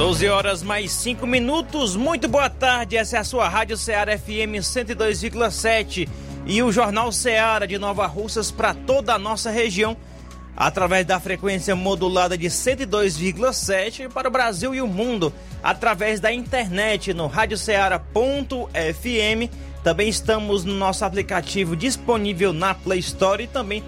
12 horas mais 5 minutos. Muito boa tarde. Essa é a sua Rádio Ceará FM 102,7 e o Jornal Ceará de Nova Russas para toda a nossa região através da frequência modulada de 102,7 para o Brasil e o mundo através da internet no radioceara.fm. Também estamos no nosso aplicativo disponível na Play Store e também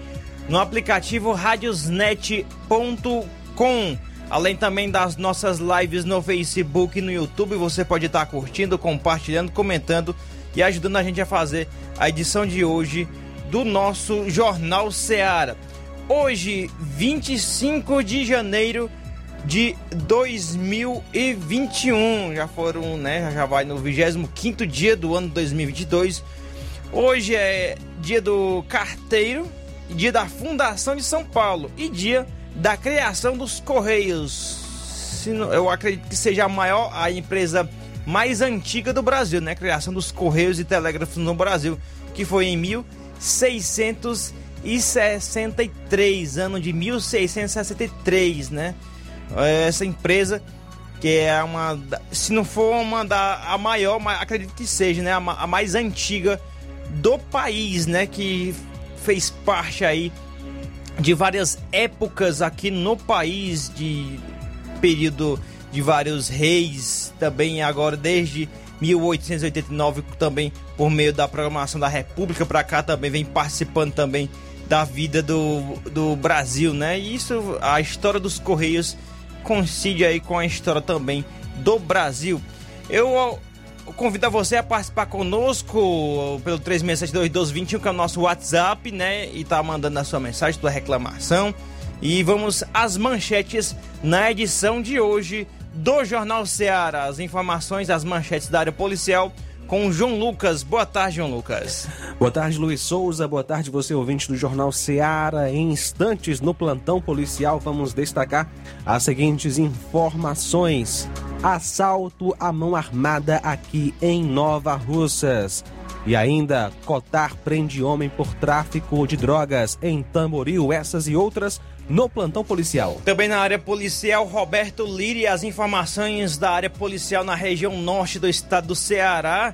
no aplicativo radiosnet.com. Além também das nossas lives no Facebook e no YouTube, você pode estar curtindo, compartilhando, comentando e ajudando a gente a fazer a edição de hoje do nosso Jornal Seara. Hoje, 25 de janeiro de 2021. Já foram, né? Já vai no 25 dia do ano 2022. Hoje é dia do carteiro, dia da fundação de São Paulo e dia da criação dos Correios. Eu acredito que seja a maior, a empresa mais antiga do Brasil, né? Criação dos Correios e Telégrafos no Brasil, que foi em 1663, ano de 1663, né? Essa empresa que é uma, se não for uma da a maior, acredito que seja, né? A, a mais antiga do país, né? Que fez parte aí de várias épocas aqui no país, de período de vários reis, também agora desde 1889 também por meio da programação da República para cá também vem participando também da vida do, do Brasil, né? E isso a história dos Correios coincide aí com a história também do Brasil. Eu convido você a participar conosco pelo 36721221, que é o nosso WhatsApp, né? E tá mandando a sua mensagem, sua reclamação. E vamos às manchetes na edição de hoje do Jornal Ceará. As informações, as manchetes da área policial com o João Lucas. Boa tarde, João Lucas. Boa tarde, Luiz Souza. Boa tarde, você ouvinte do Jornal Ceará. Em instantes, no plantão policial, vamos destacar as seguintes informações assalto à mão armada aqui em Nova Russas. E ainda, Cotar prende homem por tráfico de drogas em Tamboril, essas e outras no plantão policial. Também na área policial, Roberto Liri, as informações da área policial na região norte do estado do Ceará,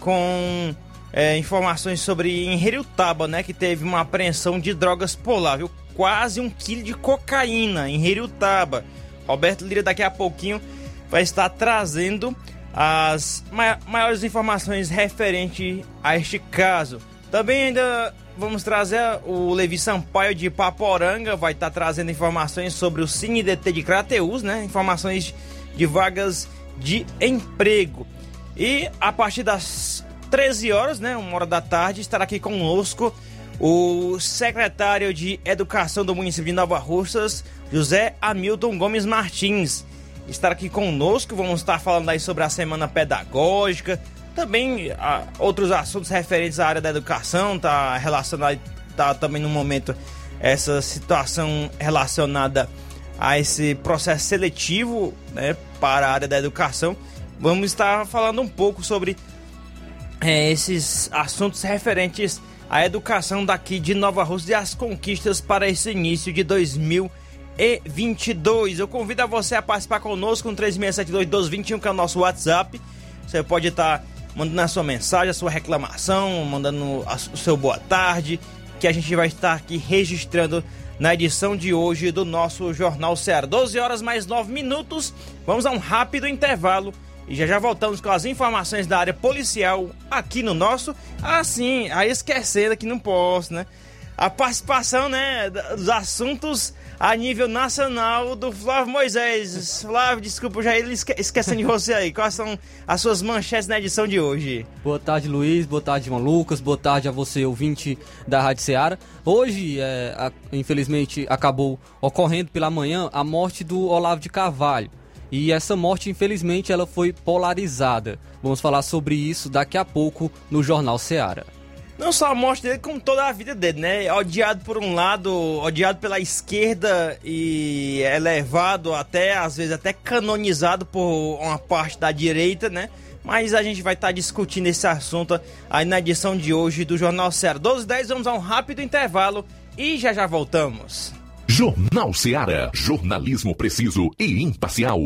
com é, informações sobre em Heriutaba, né, que teve uma apreensão de drogas por lá, viu? Quase um quilo de cocaína em Heriutaba. Roberto Lira daqui a pouquinho vai estar trazendo as maiores informações referente a este caso. Também ainda vamos trazer o Levi Sampaio de Paporanga, vai estar trazendo informações sobre o CineDT de Crateus, né? Informações de vagas de emprego. E a partir das 13 horas, né, uma hora da tarde, estará aqui conosco o secretário de Educação do município de Nova Russas, José Hamilton Gomes Martins estar aqui conosco. Vamos estar falando aí sobre a semana pedagógica, também a, outros assuntos referentes à área da educação, tá relacionado tá também no momento essa situação relacionada a esse processo seletivo, né, para a área da educação. Vamos estar falando um pouco sobre é, esses assuntos referentes à educação daqui de Nova Rússia e as conquistas para esse início de 2020 e 22. Eu convido a você a participar conosco no 3672-1221, que é o nosso WhatsApp. Você pode estar mandando a sua mensagem, a sua reclamação, mandando o seu boa tarde, que a gente vai estar aqui registrando na edição de hoje do nosso Jornal Ceará. 12 horas mais 9 minutos. Vamos a um rápido intervalo e já já voltamos com as informações da área policial aqui no nosso. Assim, aí esquecendo que não posso, né? A participação, né, dos assuntos a nível nacional do Flávio Moisés. Flávio, desculpa, já ele esque esquecendo de você aí. Quais são as suas manchetes na edição de hoje? Boa tarde, Luiz. Boa tarde, João Lucas. Boa tarde a você, ouvinte da Rádio Ceará. Hoje, é, a, infelizmente, acabou ocorrendo pela manhã a morte do Olavo de Carvalho. E essa morte, infelizmente, ela foi polarizada. Vamos falar sobre isso daqui a pouco no Jornal Ceará. Não só a morte dele, como toda a vida dele, né? Odiado por um lado, odiado pela esquerda e elevado até, às vezes, até canonizado por uma parte da direita, né? Mas a gente vai estar tá discutindo esse assunto aí na edição de hoje do Jornal Ceará. 12 10, vamos a um rápido intervalo e já já voltamos. Jornal Ceará, jornalismo preciso e imparcial.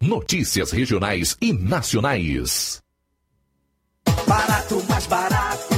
Notícias regionais e nacionais. Barato, mais barato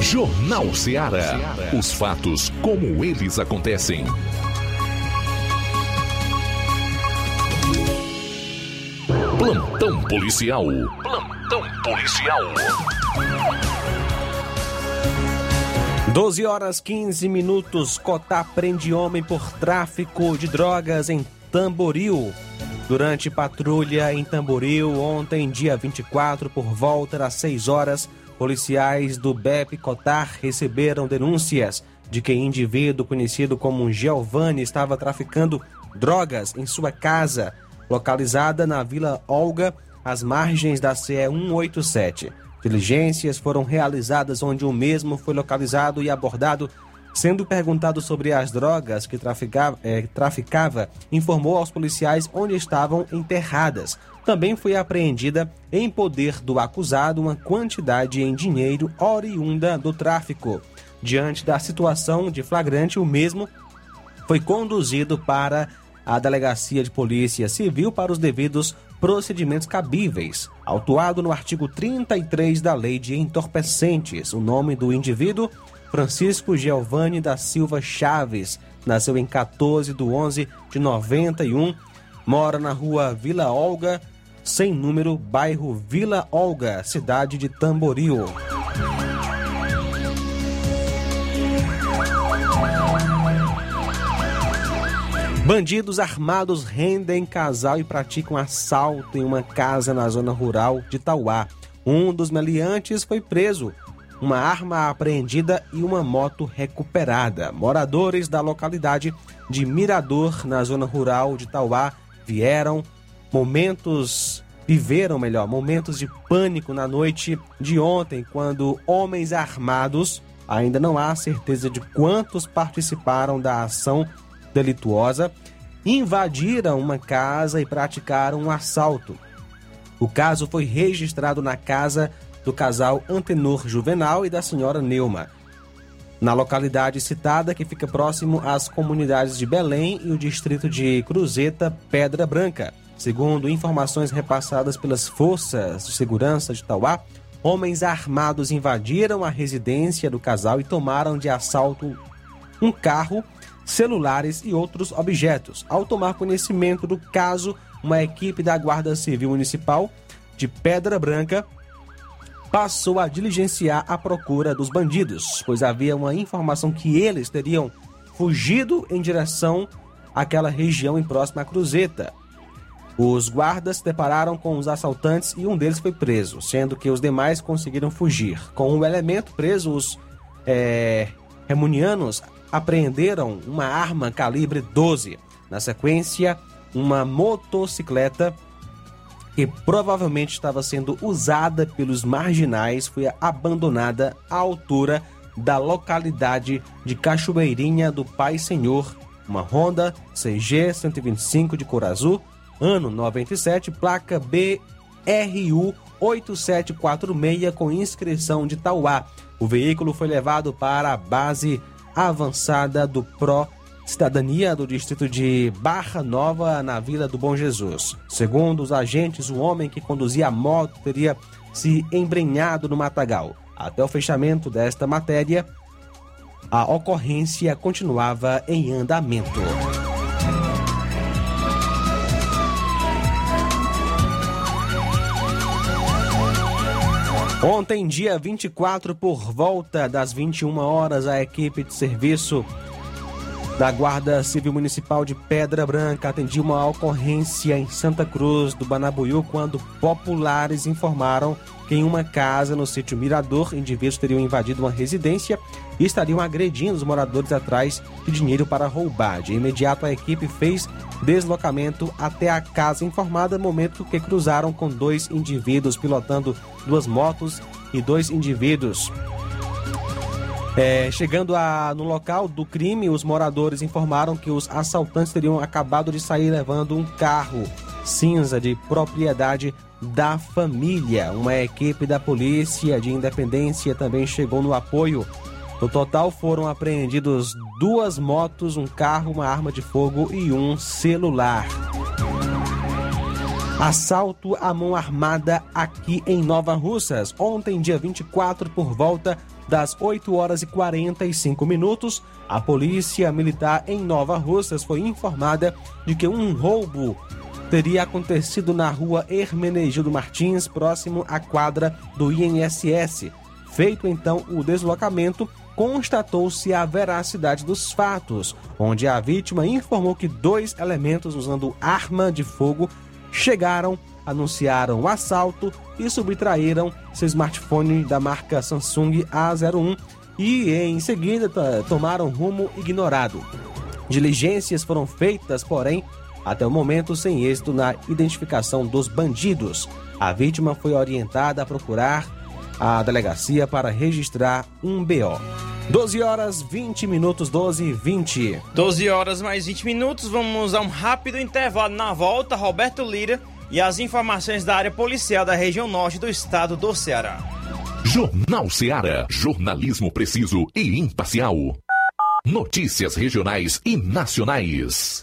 Jornal Ceará. Os fatos como eles acontecem. Plantão policial. Plantão policial. 12 horas 15 minutos. Cotá prende homem por tráfico de drogas em Tamboril. Durante patrulha em Tamboril, ontem, dia 24, por volta das 6 horas, policiais do BEP Cotar receberam denúncias de que indivíduo conhecido como Giovanni estava traficando drogas em sua casa, localizada na Vila Olga, às margens da CE 187. Diligências foram realizadas onde o mesmo foi localizado e abordado. Sendo perguntado sobre as drogas que traficava, eh, traficava, informou aos policiais onde estavam enterradas. Também foi apreendida em poder do acusado uma quantidade em dinheiro oriunda do tráfico. Diante da situação de flagrante, o mesmo foi conduzido para a Delegacia de Polícia Civil para os devidos procedimentos cabíveis, autuado no artigo 33 da Lei de Entorpecentes. O nome do indivíduo, Francisco Giovanni da Silva Chaves, nasceu em 14 de 11 de 91, mora na rua Vila Olga, sem número, bairro Vila Olga, cidade de Tamboril. Bandidos armados rendem casal e praticam assalto em uma casa na zona rural de Tauá. Um dos meliantes foi preso, uma arma apreendida e uma moto recuperada. Moradores da localidade de Mirador, na zona rural de Tauá, vieram momentos viveram melhor momentos de pânico na noite de ontem quando homens armados ainda não há certeza de quantos participaram da ação delituosa, invadiram uma casa e praticaram um assalto. O caso foi registrado na casa do casal Antenor Juvenal e da senhora Neuma, na localidade citada que fica próximo às comunidades de Belém e o distrito de Cruzeta, Pedra Branca. Segundo informações repassadas pelas forças de segurança de Tauá, homens armados invadiram a residência do casal e tomaram de assalto um carro celulares e outros objetos. Ao tomar conhecimento do caso, uma equipe da Guarda Civil Municipal de Pedra Branca passou a diligenciar a procura dos bandidos, pois havia uma informação que eles teriam fugido em direção àquela região em próxima à Cruzeta. Os guardas se depararam com os assaltantes e um deles foi preso, sendo que os demais conseguiram fugir. Com o elemento preso, os é, remunianos apreenderam uma arma calibre 12. Na sequência, uma motocicleta que provavelmente estava sendo usada pelos marginais foi abandonada à altura da localidade de Cachoeirinha do Pai Senhor, uma Honda CG 125 de cor azul, ano 97, placa BRU 8746 com inscrição de Tauá. O veículo foi levado para a base avançada do Pro Cidadania do distrito de Barra Nova, na Vila do Bom Jesus. Segundo os agentes, o homem que conduzia a moto teria se embrenhado no matagal. Até o fechamento desta matéria, a ocorrência continuava em andamento. Ontem, dia 24, por volta das 21 horas, a equipe de serviço da Guarda Civil Municipal de Pedra Branca atendia uma ocorrência em Santa Cruz do Banabuiú quando populares informaram que em uma casa no sítio Mirador, indivíduos teriam invadido uma residência e estariam agredindo os moradores atrás de dinheiro para roubar. De imediato, a equipe fez deslocamento até a casa informada, momento que cruzaram com dois indivíduos pilotando duas motos e dois indivíduos. É, chegando a, no local do crime, os moradores informaram que os assaltantes teriam acabado de sair levando um carro cinza de propriedade da família. Uma equipe da Polícia de Independência também chegou no apoio. No total foram apreendidos duas motos, um carro, uma arma de fogo e um celular. Assalto à mão armada aqui em Nova Russas. Ontem, dia 24, por volta das 8 horas e 45 minutos, a Polícia Militar em Nova Russas foi informada de que um roubo teria acontecido na rua Hermenegildo Martins, próximo à quadra do INSS. Feito então o deslocamento, constatou-se a veracidade dos fatos, onde a vítima informou que dois elementos usando arma de fogo chegaram, anunciaram o assalto e subtraíram seu smartphone da marca Samsung A01 e em seguida tomaram rumo ignorado. Diligências foram feitas, porém, até o momento sem êxito na identificação dos bandidos. A vítima foi orientada a procurar a delegacia para registrar um BO. 12 horas 20 minutos, 12 e 20. 12 horas mais 20 minutos, vamos a um rápido intervalo. Na volta, Roberto Lira e as informações da área policial da região norte do estado do Ceará. Jornal Ceará, jornalismo preciso e imparcial. Notícias regionais e nacionais.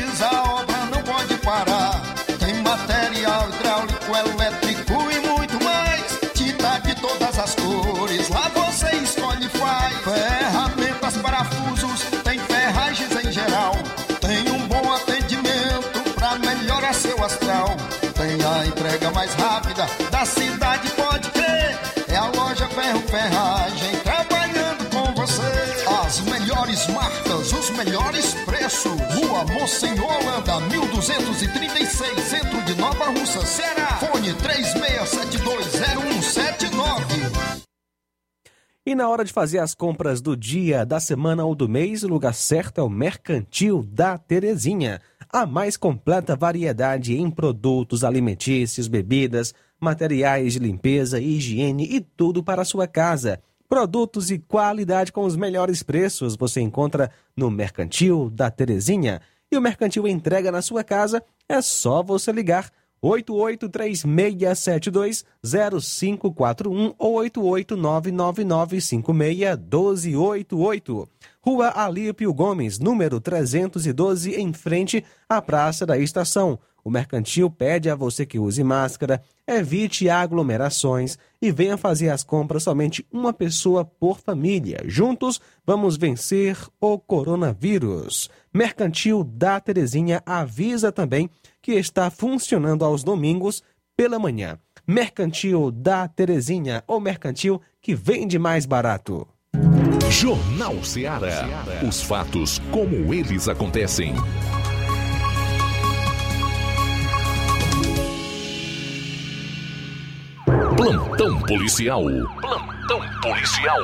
A entrega mais rápida da cidade, pode crer. É a loja Ferro Ferragem trabalhando com você. As melhores marcas, os melhores preços. Rua Monsenhor Holanda, 1236, centro de Nova Russa, Ceará. Fone 36720179. E na hora de fazer as compras do dia, da semana ou do mês, o lugar certo é o Mercantil da Terezinha. A mais completa variedade em produtos alimentícios, bebidas, materiais de limpeza, higiene e tudo para a sua casa. Produtos e qualidade com os melhores preços você encontra no Mercantil da Terezinha. E o Mercantil entrega na sua casa, é só você ligar 8836720541 ou 88999561288. Rua Alípio Gomes, número 312, em frente à Praça da Estação. O Mercantil pede a você que use máscara, evite aglomerações e venha fazer as compras somente uma pessoa por família. Juntos, vamos vencer o coronavírus. Mercantil da Terezinha avisa também que está funcionando aos domingos pela manhã. Mercantil da Terezinha, ou mercantil que vende mais barato. Jornal Ceará. Os fatos como eles acontecem. Plantão policial. Plantão policial.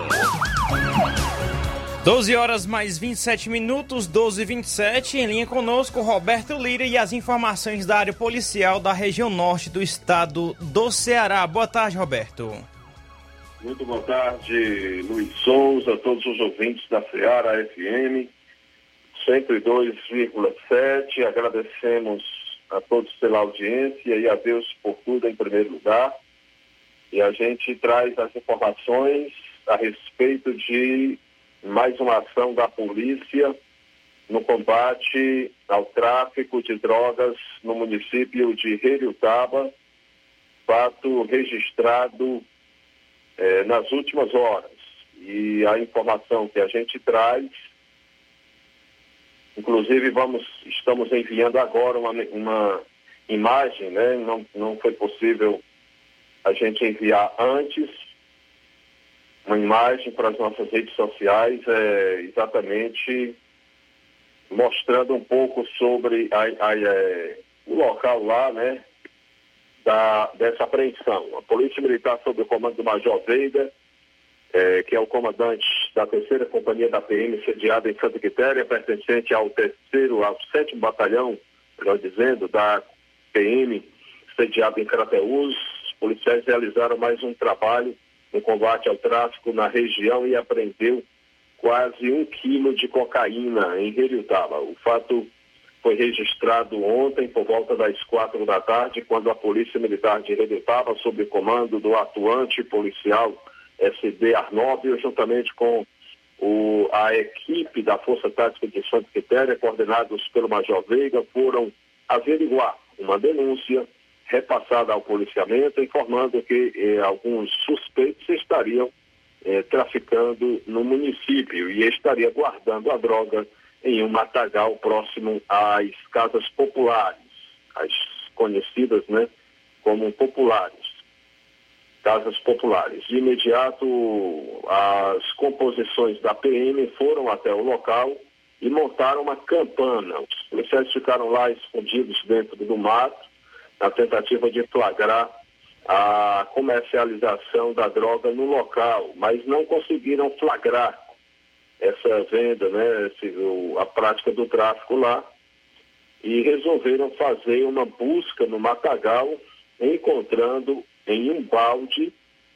12 horas mais 27 minutos, 12 e 27 em linha conosco, Roberto Lira e as informações da área policial da região norte do estado do Ceará. Boa tarde, Roberto. Muito boa tarde, Luiz Souza, todos os ouvintes da Ceará FM 102,7. Agradecemos a todos pela audiência e a Deus por tudo em primeiro lugar. E a gente traz as informações a respeito de mais uma ação da polícia no combate ao tráfico de drogas no município de Heriutaba, fato registrado eh, nas últimas horas. E a informação que a gente traz, inclusive vamos, estamos enviando agora uma, uma imagem, né? Não, não foi possível a gente enviar antes uma imagem para as nossas redes sociais, é, exatamente mostrando um pouco sobre a, a, é, o local lá, né, da, dessa apreensão. A Polícia Militar, sob o comando do Major Veiga, é, que é o comandante da terceira companhia da PM, sediada em Santa Quitéria, pertencente ao terceiro, ao sétimo batalhão, melhor dizendo, da PM, sediado em Crateús. Os policiais realizaram mais um trabalho no combate ao tráfico na região e apreendeu quase um quilo de cocaína em Heriutaba. O fato foi registrado ontem por volta das quatro da tarde, quando a Polícia Militar de Heriutaba, sob comando do atuante policial SD Arnóbio, juntamente com o, a equipe da Força Tática de Santa Quitéria, coordenados pelo Major Veiga, foram averiguar uma denúncia repassada ao policiamento, informando que eh, alguns suspeitos estariam eh, traficando no município e estaria guardando a droga em um matagal próximo às casas populares, as conhecidas né, como populares, casas populares. De imediato, as composições da PM foram até o local e montaram uma campana. Os policiais ficaram lá escondidos dentro do mato, na tentativa de flagrar a comercialização da droga no local, mas não conseguiram flagrar essa venda, né, esse, o, a prática do tráfico lá, e resolveram fazer uma busca no matagal, encontrando em um balde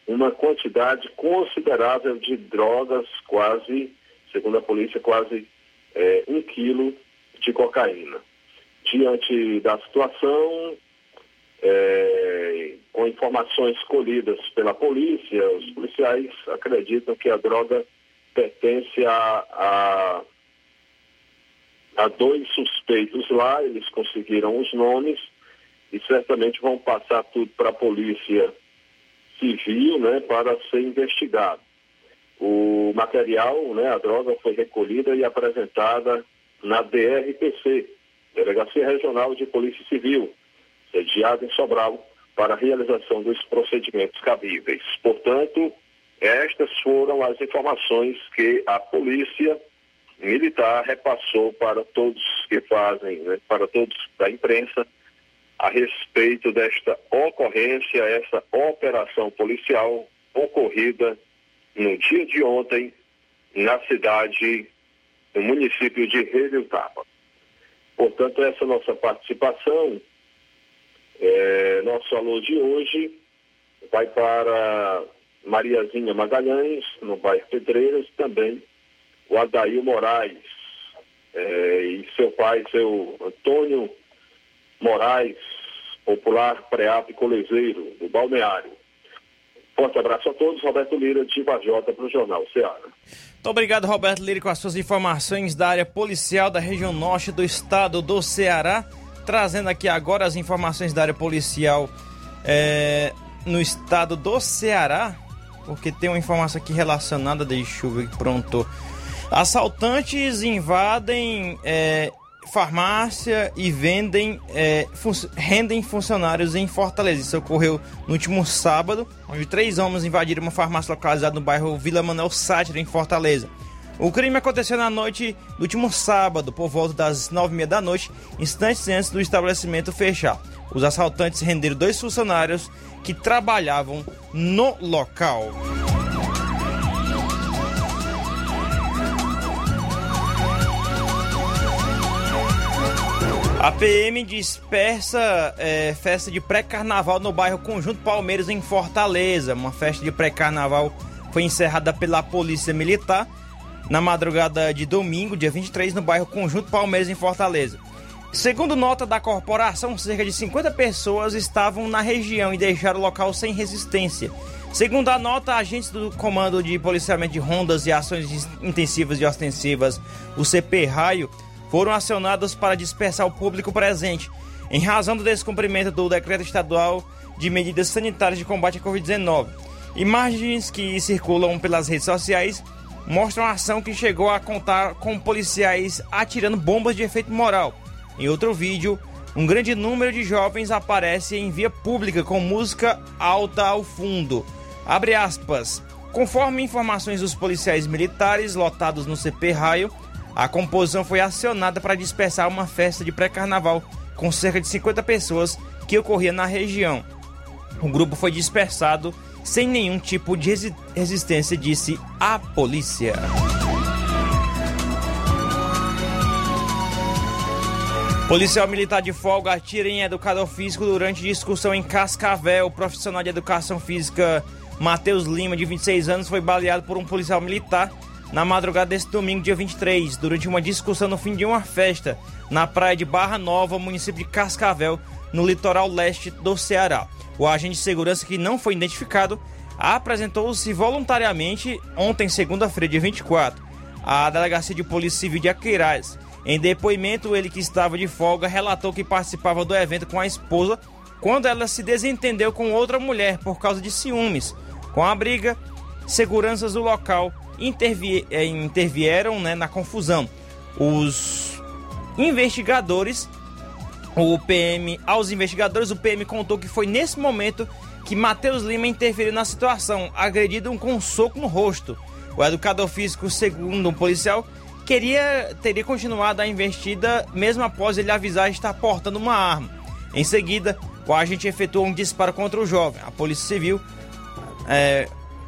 uma quantidade considerável de drogas, quase, segundo a polícia, quase é, um quilo de cocaína. Diante da situação, é, com informações colhidas pela polícia, os policiais acreditam que a droga pertence a, a, a dois suspeitos lá, eles conseguiram os nomes e certamente vão passar tudo para a polícia civil, né, para ser investigado. O material, né, a droga foi recolhida e apresentada na DRPC, Delegacia Regional de Polícia Civil, sediada em Sobral, para a realização dos procedimentos cabíveis. Portanto, estas foram as informações que a polícia militar repassou para todos que fazem, né, para todos da imprensa, a respeito desta ocorrência, essa operação policial ocorrida no dia de ontem na cidade, no município de Redutaba. Portanto, essa nossa participação, é, nosso alô de hoje vai para Mariazinha Magalhães, no bairro Pedreiras, também o Adair Moraes é, e seu pai, seu Antônio Moraes, popular pré-apo colezeiro do Balneário. Forte abraço a todos, Roberto Lira, de Vajota, para o Jornal Ceará. Muito obrigado, Roberto Lira, com as suas informações da área policial da região norte do estado do Ceará. Trazendo aqui agora as informações da área policial é, no estado do Ceará, porque tem uma informação aqui relacionada, deixa eu ver pronto. Assaltantes invadem é, farmácia e vendem, é, fun rendem funcionários em Fortaleza. Isso ocorreu no último sábado, onde três homens invadiram uma farmácia localizada no bairro Vila Manuel Sátira, em Fortaleza. O crime aconteceu na noite do último sábado, por volta das nove e meia da noite, instantes antes do estabelecimento fechar. Os assaltantes renderam dois funcionários que trabalhavam no local. A PM dispersa é, festa de pré-carnaval no bairro Conjunto Palmeiras, em Fortaleza. Uma festa de pré-carnaval foi encerrada pela Polícia Militar na madrugada de domingo, dia 23, no bairro Conjunto Palmeiras, em Fortaleza. Segundo nota da corporação, cerca de 50 pessoas estavam na região e deixaram o local sem resistência. Segundo a nota, agentes do Comando de Policiamento de Rondas e Ações Intensivas e Ostensivas, o CP Raio, foram acionados para dispersar o público presente, em razão do descumprimento do decreto estadual de medidas sanitárias de combate à Covid-19. Imagens que circulam pelas redes sociais mostram a ação que chegou a contar com policiais atirando bombas de efeito moral. Em outro vídeo, um grande número de jovens aparece em via pública com música alta ao fundo. Abre aspas. Conforme informações dos policiais militares lotados no CP Raio, a composição foi acionada para dispersar uma festa de pré-carnaval com cerca de 50 pessoas que ocorria na região. O grupo foi dispersado sem nenhum tipo de resi resistência, disse a polícia. Policial militar de folga atira em educador físico durante discussão em Cascavel. O profissional de educação física Matheus Lima, de 26 anos, foi baleado por um policial militar na madrugada desse domingo, dia 23, durante uma discussão no fim de uma festa na praia de Barra Nova, município de Cascavel, no litoral leste do Ceará. O agente de segurança, que não foi identificado, apresentou-se voluntariamente ontem, segunda-feira, dia 24, à Delegacia de Polícia Civil de Aqueirais. Em depoimento, ele que estava de folga relatou que participava do evento com a esposa quando ela se desentendeu com outra mulher por causa de ciúmes. Com a briga, seguranças do local intervi eh, intervieram né, na confusão. Os investigadores, o PM, aos investigadores, o PM contou que foi nesse momento que Matheus Lima interferiu na situação, agredido com um soco no rosto. O educador físico, segundo um policial, queria teria continuado a investida mesmo após ele avisar estar portando uma arma. Em seguida, o agente efetuou um disparo contra o jovem. A Polícia Civil é,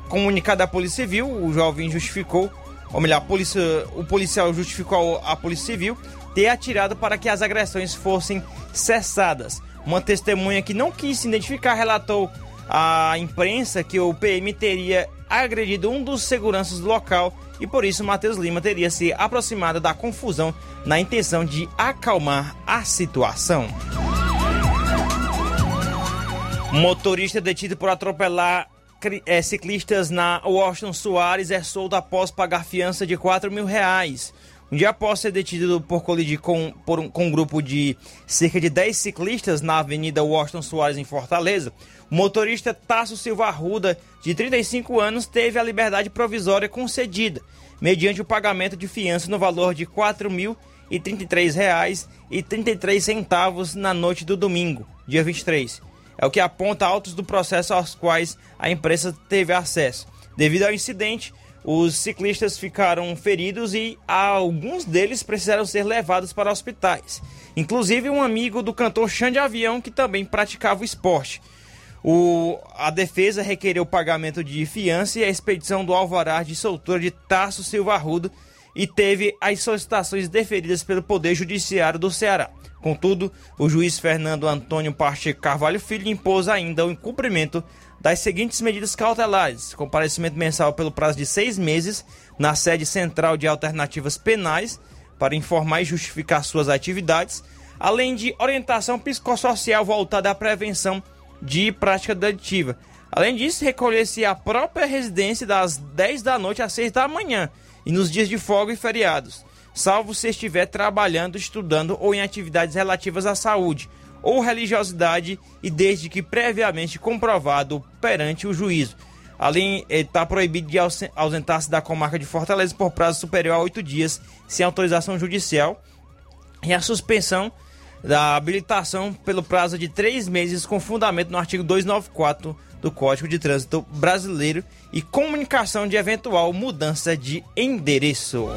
comunicado à Polícia Civil, o jovem justificou, ou melhor, polícia, o policial justificou a Polícia Civil ter atirado para que as agressões fossem cessadas. Uma testemunha que não quis se identificar relatou à imprensa que o PM teria agredido um dos seguranças do local e por isso Matheus Lima teria se aproximado da confusão na intenção de acalmar a situação. Motorista detido por atropelar é, ciclistas na Washington Soares é solto após pagar fiança de 4 mil reais. Um dia após ser detido por colidir com, por um, com um grupo de cerca de 10 ciclistas na Avenida Washington Soares, em Fortaleza, o motorista Tasso Silva Arruda, de 35 anos, teve a liberdade provisória concedida, mediante o pagamento de fiança no valor de R$ 4.033,33 na noite do domingo, dia 23. É o que aponta autos do processo aos quais a imprensa teve acesso. Devido ao incidente, os ciclistas ficaram feridos e alguns deles precisaram ser levados para hospitais. Inclusive um amigo do cantor Xande Avião que também praticava o esporte. O, a defesa requereu pagamento de fiança e a expedição do alvará de soltura de Tasso Silva Arrudo e teve as solicitações deferidas pelo Poder Judiciário do Ceará. Contudo, o juiz Fernando Antônio Pacheco Carvalho Filho impôs ainda o incumprimento das seguintes medidas cautelares: comparecimento mensal pelo prazo de seis meses na sede central de alternativas penais para informar e justificar suas atividades, além de orientação psicossocial voltada à prevenção de prática delitiva. Além disso, recolher-se à própria residência das 10 da noite às 6 da manhã e nos dias de folga e feriados, salvo se estiver trabalhando, estudando ou em atividades relativas à saúde ou religiosidade e desde que previamente comprovado perante o juízo. Além, está proibido de ausentar-se da comarca de Fortaleza por prazo superior a oito dias, sem autorização judicial, e a suspensão da habilitação pelo prazo de três meses, com fundamento no artigo 294 do Código de Trânsito Brasileiro e comunicação de eventual mudança de endereço.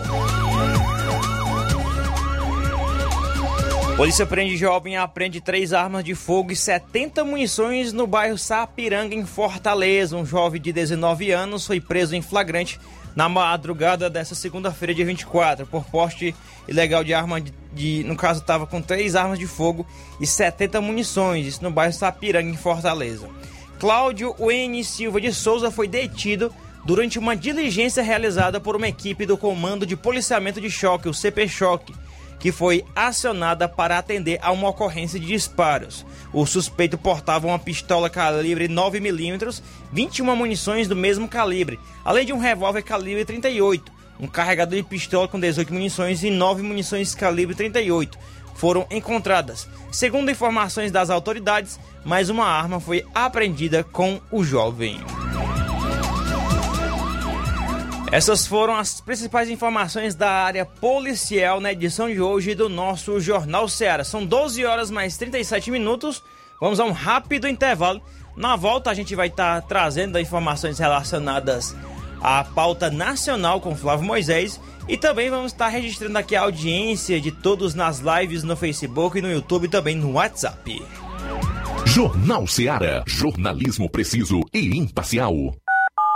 Polícia prende jovem e apreende três armas de fogo e 70 munições no bairro Sapiranga, em Fortaleza. Um jovem de 19 anos foi preso em flagrante na madrugada dessa segunda-feira, dia 24, por poste ilegal de arma de, de no caso estava com três armas de fogo e 70 munições, isso no bairro Sapiranga, em Fortaleza. Cláudio N. Silva de Souza foi detido durante uma diligência realizada por uma equipe do Comando de Policiamento de Choque, o CP Choque que foi acionada para atender a uma ocorrência de disparos. O suspeito portava uma pistola calibre 9mm, 21 munições do mesmo calibre, além de um revólver calibre 38, um carregador de pistola com 18 munições e 9 munições calibre 38 foram encontradas. Segundo informações das autoridades, mais uma arma foi apreendida com o jovem. Essas foram as principais informações da área policial na edição de hoje do nosso Jornal Ceará. São 12 horas mais 37 minutos. Vamos a um rápido intervalo. Na volta a gente vai estar tá trazendo informações relacionadas à pauta nacional com Flávio Moisés e também vamos estar tá registrando aqui a audiência de todos nas lives no Facebook e no YouTube e também no WhatsApp. Jornal Ceará, jornalismo preciso e imparcial.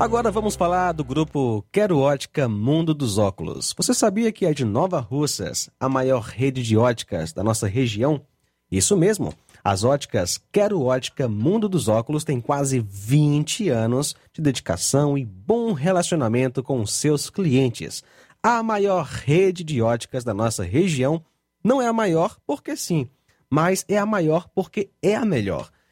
Agora vamos falar do grupo Quero Ótica Mundo dos Óculos. Você sabia que é de Nova Russas, a maior rede de óticas da nossa região? Isso mesmo. As óticas Quero Ótica Mundo dos Óculos têm quase 20 anos de dedicação e bom relacionamento com seus clientes. A maior rede de óticas da nossa região não é a maior porque sim, mas é a maior porque é a melhor.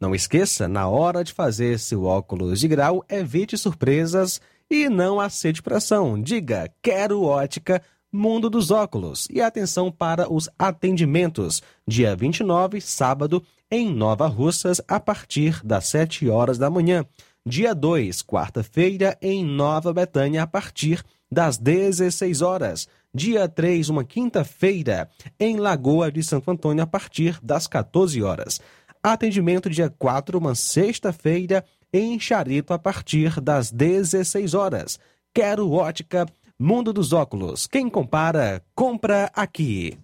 Não esqueça, na hora de fazer seu óculos de grau, evite surpresas e não aceite pressão. Diga, quero ótica, Mundo dos Óculos. E atenção para os atendimentos. Dia 29, sábado, em Nova Russas, a partir das 7 horas da manhã. Dia 2, quarta-feira, em Nova Betânia, a partir das 16 horas. Dia 3, uma quinta-feira, em Lagoa de Santo Antônio, a partir das 14 horas. Atendimento dia 4, uma sexta-feira, em Charito, a partir das 16 horas. Quero ótica, Mundo dos Óculos. Quem compara, compra aqui.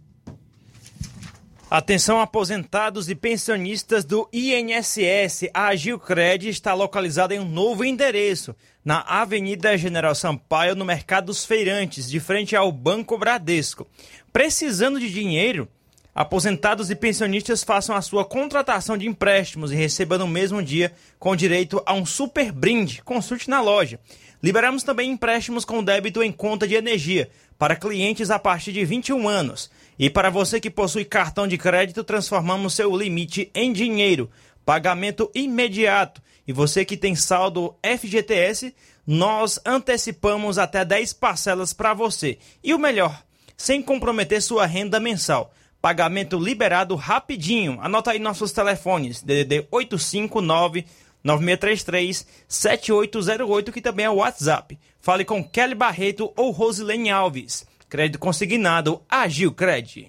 Atenção aposentados e pensionistas do INSS. A Agilcred está localizada em um novo endereço, na Avenida General Sampaio, no Mercado dos Feirantes, de frente ao Banco Bradesco. Precisando de dinheiro? Aposentados e pensionistas façam a sua contratação de empréstimos e recebam no mesmo dia com direito a um super brinde. Consulte na loja. Liberamos também empréstimos com débito em conta de energia para clientes a partir de 21 anos. E para você que possui cartão de crédito, transformamos seu limite em dinheiro. Pagamento imediato. E você que tem saldo FGTS, nós antecipamos até 10 parcelas para você. E o melhor, sem comprometer sua renda mensal. Pagamento liberado rapidinho. Anota aí nossos telefones: DDD 859 9633 7808, que também é o WhatsApp. Fale com Kelly Barreto ou Rosilene Alves. Crédito consignado Agil Cred.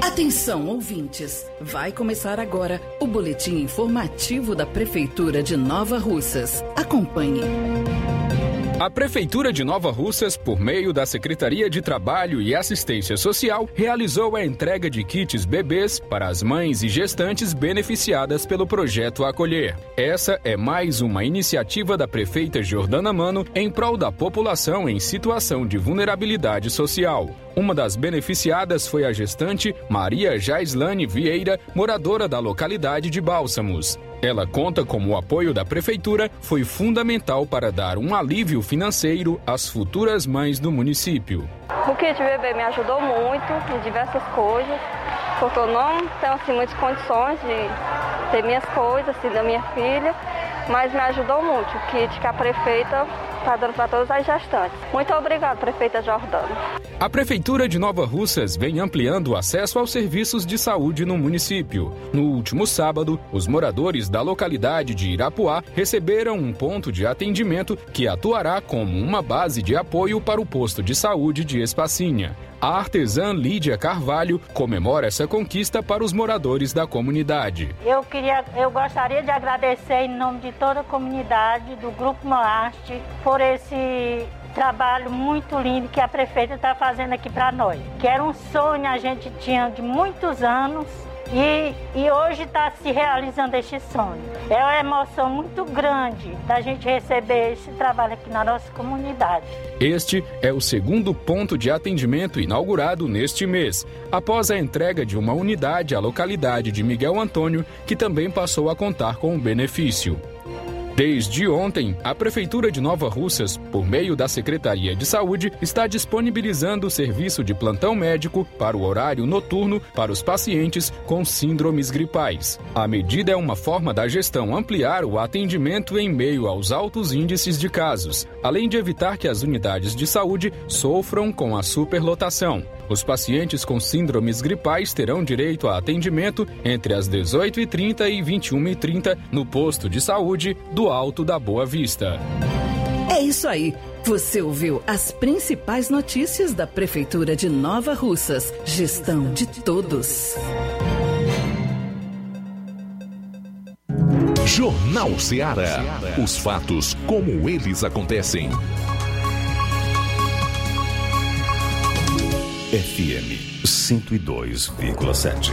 Atenção, ouvintes! Vai começar agora o boletim informativo da Prefeitura de Nova Russas. Acompanhe. A Prefeitura de Nova Russas, por meio da Secretaria de Trabalho e Assistência Social, realizou a entrega de kits bebês para as mães e gestantes beneficiadas pelo projeto Acolher. Essa é mais uma iniciativa da prefeita Jordana Mano em prol da população em situação de vulnerabilidade social. Uma das beneficiadas foi a gestante Maria Jaislane Vieira, moradora da localidade de Bálsamos. Ela conta como o apoio da prefeitura foi fundamental para dar um alívio financeiro às futuras mães do município. O kit bebê me ajudou muito em diversas coisas, porque eu não tenho assim muitas condições de ter minhas coisas, assim, da minha filha. Mas me ajudou muito o kit que a prefeita está dando para todas as gestantes. Muito obrigada, prefeita Jordana. A Prefeitura de Nova Russas vem ampliando o acesso aos serviços de saúde no município. No último sábado, os moradores da localidade de Irapuá receberam um ponto de atendimento que atuará como uma base de apoio para o posto de saúde de Espacinha. A artesã Lídia Carvalho comemora essa conquista para os moradores da comunidade. Eu queria, eu gostaria de agradecer em nome de toda a comunidade do Grupo Moarte por esse trabalho muito lindo que a prefeita está fazendo aqui para nós. Que era um sonho a gente tinha de muitos anos e, e hoje está se realizando este sonho. É uma emoção muito grande da gente receber esse trabalho aqui na nossa comunidade. Este é o segundo ponto de atendimento inaugurado neste mês, após a entrega de uma unidade à localidade de Miguel Antônio, que também passou a contar com o benefício. Desde ontem, a Prefeitura de Nova Russas, por meio da Secretaria de Saúde, está disponibilizando o serviço de plantão médico para o horário noturno para os pacientes com síndromes gripais. A medida é uma forma da gestão ampliar o atendimento em meio aos altos índices de casos, além de evitar que as unidades de saúde sofram com a superlotação. Os pacientes com síndromes gripais terão direito a atendimento entre as 18h30 e 21h30 no posto de saúde do Alto da Boa Vista. É isso aí. Você ouviu as principais notícias da Prefeitura de Nova Russas. Gestão de todos. Jornal Ceará. Os fatos como eles acontecem. FM 102,7.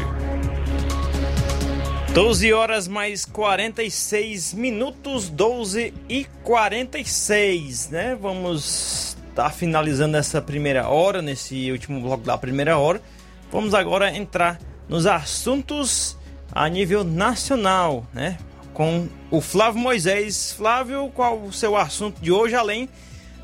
12 horas mais 46 minutos, 12 e 46, né? Vamos estar tá finalizando essa primeira hora, nesse último bloco da primeira hora. Vamos agora entrar nos assuntos a nível nacional, né? Com o Flávio Moisés. Flávio, qual o seu assunto de hoje, além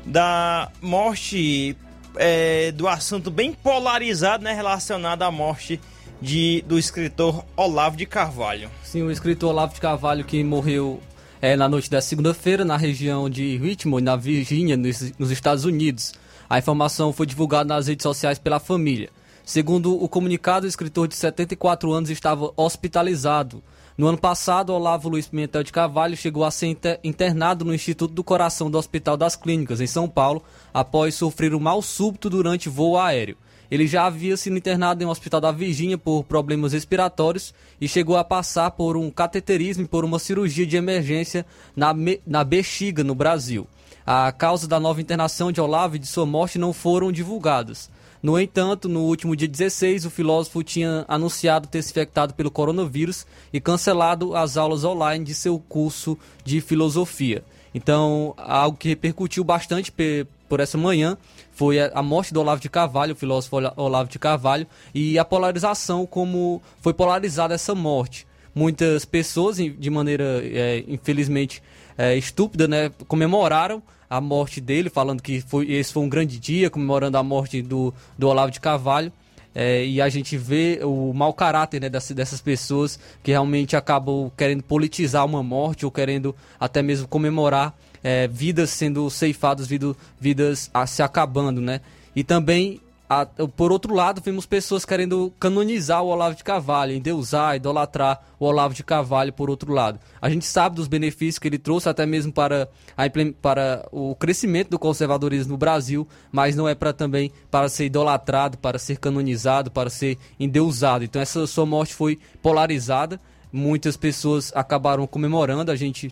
da morte é, do assunto bem polarizado, né, relacionado à morte de, do escritor Olavo de Carvalho. Sim, o escritor Olavo de Carvalho que morreu é, na noite da segunda-feira na região de Richmond, na Virgínia, nos, nos Estados Unidos. A informação foi divulgada nas redes sociais pela família. Segundo o comunicado, o escritor de 74 anos estava hospitalizado. No ano passado, Olavo Luiz Pimentel de Carvalho chegou a ser internado no Instituto do Coração do Hospital das Clínicas, em São Paulo, após sofrer um mal súbito durante voo aéreo. Ele já havia sido internado em um hospital da Virgínia por problemas respiratórios e chegou a passar por um cateterismo e por uma cirurgia de emergência na, na bexiga, no Brasil. A causa da nova internação de Olavo e de sua morte não foram divulgadas. No entanto, no último dia 16, o filósofo tinha anunciado ter se infectado pelo coronavírus e cancelado as aulas online de seu curso de filosofia. Então, algo que repercutiu bastante por essa manhã foi a morte do Olavo de Carvalho, o filósofo Olavo de Carvalho, e a polarização, como foi polarizada essa morte. Muitas pessoas, de maneira, é, infelizmente, é, estúpida, né, comemoraram a morte dele, falando que foi, esse foi um grande dia, comemorando a morte do, do Olavo de Carvalho. É, e a gente vê o mau caráter né, dessas, dessas pessoas que realmente acabam querendo politizar uma morte ou querendo até mesmo comemorar é, vidas sendo ceifadas, vidas, vidas se acabando, né? E também a, por outro lado, vemos pessoas querendo canonizar o Olavo de Carvalho, endeusar, idolatrar o Olavo de Carvalho por outro lado. A gente sabe dos benefícios que ele trouxe até mesmo para, a, para o crescimento do conservadorismo no Brasil, mas não é para também para ser idolatrado, para ser canonizado, para ser endeusado. Então essa sua morte foi polarizada, muitas pessoas acabaram comemorando, a gente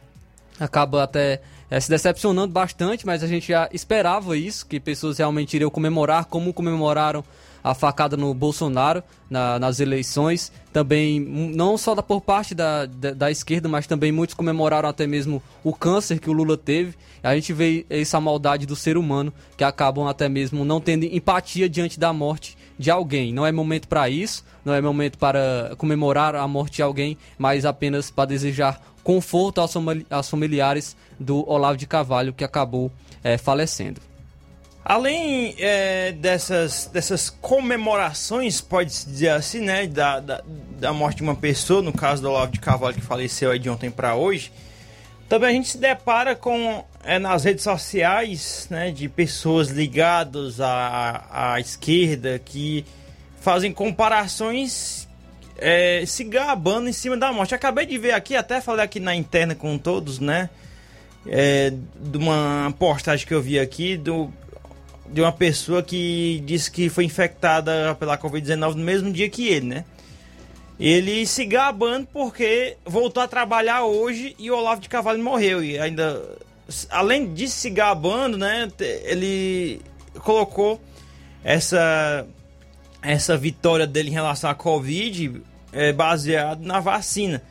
acaba até é, se decepcionando bastante, mas a gente já esperava isso, que pessoas realmente iriam comemorar, como comemoraram a facada no Bolsonaro na, nas eleições. Também, não só da, por parte da, da, da, esquerda, mas também muitos comemoraram até mesmo o câncer que o Lula teve. A gente vê essa maldade do ser humano, que acabam até mesmo não tendo empatia diante da morte de alguém. Não é momento para isso, não é momento para comemorar a morte de alguém, mas apenas para desejar conforto aos familiares do Olavo de Carvalho, que acabou é, falecendo. Além é, dessas, dessas comemorações, pode-se dizer assim, né, da, da, da, morte de uma pessoa, no caso do Olavo de Carvalho, que faleceu aí de ontem para hoje, Também a gente se depara com é, nas redes sociais né, de pessoas ligadas à, à esquerda que fazem comparações é, se gabando em cima da morte. Acabei de ver aqui, até falei aqui na interna com todos, né? É, de uma postagem que eu vi aqui do, de uma pessoa que disse que foi infectada pela Covid-19 no mesmo dia que ele, né? Ele se gabando porque voltou a trabalhar hoje e o Olavo de Carvalho morreu. E ainda, além de se gabando, né? Ele colocou essa, essa vitória dele em relação à Covid é, baseado na vacina.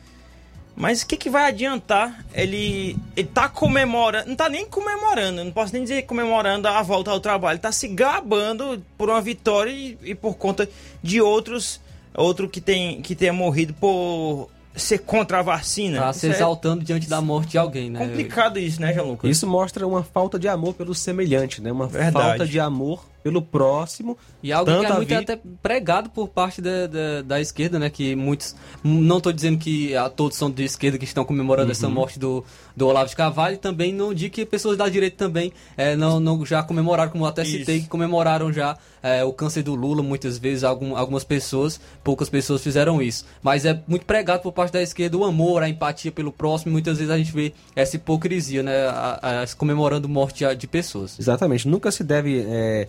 Mas o que, que vai adiantar ele, ele tá comemorando, não tá nem comemorando, não posso nem dizer comemorando a volta ao trabalho, ele tá se gabando por uma vitória e, e por conta de outros outro que, tem, que tenha morrido por ser contra a vacina. Tá se é exaltando é diante da morte de alguém, né? Complicado isso, né, João Lucas? Isso mostra uma falta de amor pelo semelhante, né? Uma Verdade. falta de amor pelo próximo. E algo que é muito vida... até pregado por parte da, da, da, esquerda, né? Que muitos. Não estou dizendo que a, todos são de esquerda que estão comemorando uhum. essa morte do, do Olavo de Carvalho. Também não digo que pessoas da direita também é, não, não já comemoraram, como eu até citei, Isso. que comemoraram já é, o câncer do Lula, muitas vezes, algum, algumas pessoas, poucas pessoas fizeram isso. Mas é muito pregado por parte da esquerda o amor, a empatia pelo próximo. Muitas vezes a gente vê essa hipocrisia, né? A, a, comemorando morte de pessoas. Exatamente. Nunca se deve. É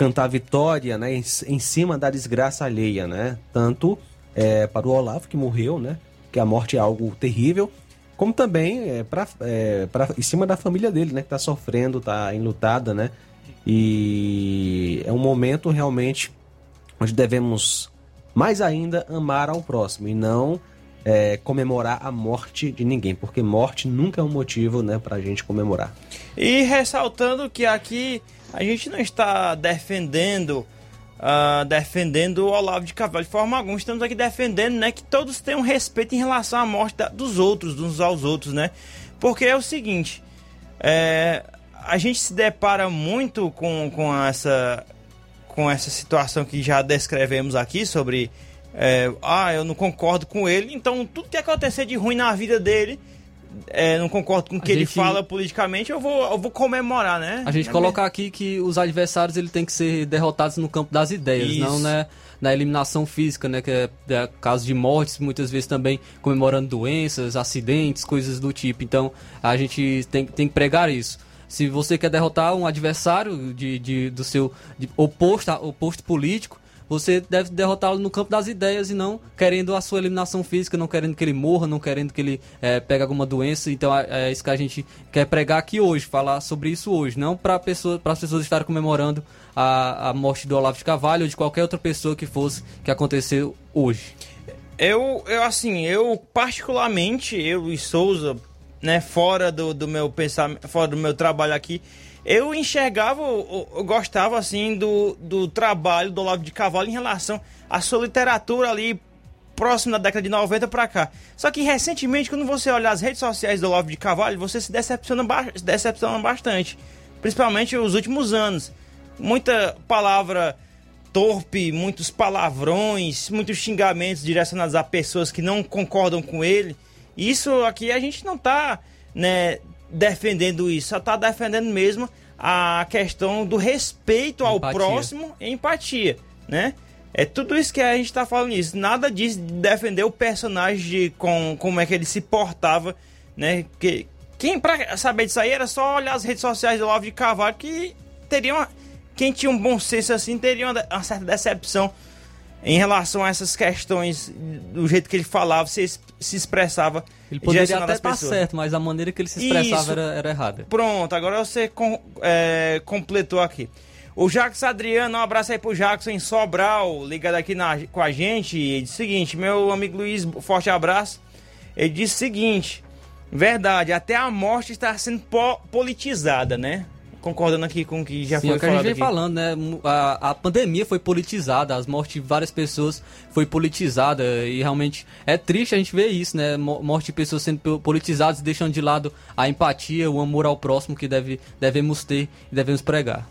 cantar vitória né, em, em cima da desgraça alheia, né? Tanto é, para o Olavo, que morreu, né? Que a morte é algo terrível, como também é, pra, é, pra, em cima da família dele, né? Que está sofrendo, está enlutada, né? E é um momento realmente onde devemos mais ainda amar ao próximo e não é, comemorar a morte de ninguém, porque morte nunca é um motivo né, para a gente comemorar. E ressaltando que aqui a gente não está defendendo uh, defendendo o Olavo de Carvalho de forma alguma. Estamos aqui defendendo né, que todos tenham respeito em relação à morte da, dos outros, uns aos outros, né? Porque é o seguinte, é, a gente se depara muito com, com, essa, com essa situação que já descrevemos aqui sobre é, ah, eu não concordo com ele, então tudo que acontecer de ruim na vida dele é, não concordo com o que gente, ele fala politicamente, eu vou, eu vou comemorar, né? A gente é colocar aqui que os adversários ele tem que ser derrotados no campo das ideias, Isso. não né, na eliminação física, né? Que é, é caso de mortes, muitas vezes também comemorando doenças, acidentes, coisas do tipo. Então a gente tem, tem que pregar isso. Se você quer derrotar um adversário de, de do seu de oposto, oposto político, você deve derrotá-lo no campo das ideias e não querendo a sua eliminação física, não querendo que ele morra, não querendo que ele é, pegue alguma doença. Então é, é, isso que a gente quer pregar aqui hoje, falar sobre isso hoje, não para pessoa, as pessoas estarem comemorando a, a morte do Olavo de Carvalho ou de qualquer outra pessoa que fosse que aconteceu hoje. Eu, eu assim, eu particularmente, eu e Souza, né, fora do, do meu pensamento, fora do meu trabalho aqui, eu enxergava, eu, gostava assim do, do trabalho do Olavo de Carvalho em relação à sua literatura ali próximo da década de 90 para cá. Só que recentemente, quando você olha as redes sociais do Olavo de Carvalho, você se decepciona, decepciona bastante. Principalmente nos últimos anos. Muita palavra torpe, muitos palavrões, muitos xingamentos direcionados a pessoas que não concordam com ele. Isso aqui a gente não tá, né, defendendo isso, só está defendendo mesmo a questão do respeito ao empatia. próximo e empatia, né? É tudo isso que a gente está falando isso. Nada disso de defender o personagem de com como é que ele se portava, né? Que quem para saber disso aí era só olhar as redes sociais do Love de Carvalho que teria uma, quem tinha um bom senso assim teria uma, uma certa decepção em relação a essas questões, do jeito que ele falava, se, se expressava. Ele poderia até estar certo, mas a maneira que ele se expressava era, era, errada. Pronto, agora você com, é, completou aqui. O Jacques Adriano, um abraço aí pro Jackson em Sobral, ligado aqui na, com a gente. Ele disse o seguinte: meu amigo Luiz, forte abraço. Ele disse o seguinte: verdade, até a morte está sendo po politizada, né? Concordando aqui com o que já Sim, foi é o que falado a gente vem aqui. falando, né? A, a pandemia foi politizada, as mortes de várias pessoas foi politizada e realmente é triste a gente ver isso, né? Morte de pessoas sendo politizadas, deixando de lado a empatia, o amor ao próximo que deve, devemos ter e devemos pregar.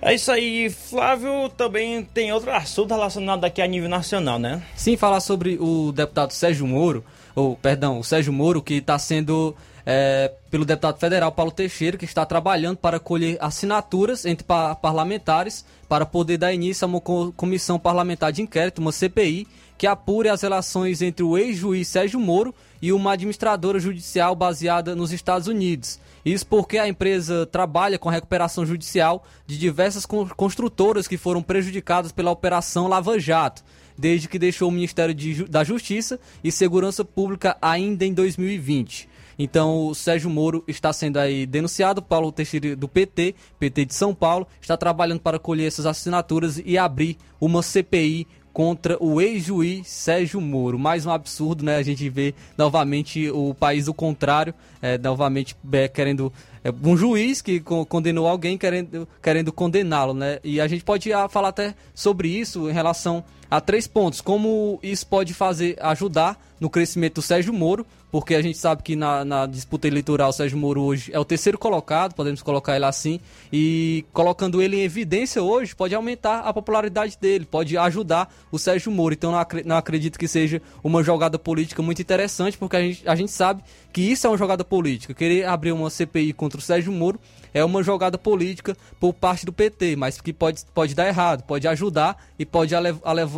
É isso aí, Flávio. Também tem outro assunto relacionado aqui a nível nacional, né? Sim, falar sobre o deputado Sérgio Moro, ou perdão, o Sérgio Moro que está sendo é, pelo deputado federal Paulo Teixeira, que está trabalhando para colher assinaturas entre pa parlamentares para poder dar início a uma comissão parlamentar de inquérito, uma CPI, que apure as relações entre o ex-juiz Sérgio Moro e uma administradora judicial baseada nos Estados Unidos. Isso porque a empresa trabalha com recuperação judicial de diversas construtoras que foram prejudicadas pela Operação Lava Jato, desde que deixou o Ministério de, da Justiça e Segurança Pública ainda em 2020. Então, o Sérgio Moro está sendo aí denunciado, Paulo Teixeira do PT, PT de São Paulo, está trabalhando para colher essas assinaturas e abrir uma CPI contra o ex-juiz Sérgio Moro. Mais um absurdo, né? A gente vê novamente o país o contrário, é, novamente é, querendo. É, um juiz que condenou alguém querendo, querendo condená-lo, né? E a gente pode ah, falar até sobre isso em relação a três pontos. Como isso pode fazer ajudar no crescimento do Sérgio Moro, porque a gente sabe que na, na, disputa eleitoral Sérgio Moro hoje é o terceiro colocado, podemos colocar ele assim, e colocando ele em evidência hoje pode aumentar a popularidade dele, pode ajudar o Sérgio Moro. Então não, não acredito que seja uma jogada política muito interessante, porque a gente, a gente sabe que isso é uma jogada política. Querer abrir uma CPI contra o Sérgio Moro é uma jogada política por parte do PT, mas que pode, pode dar errado, pode ajudar e pode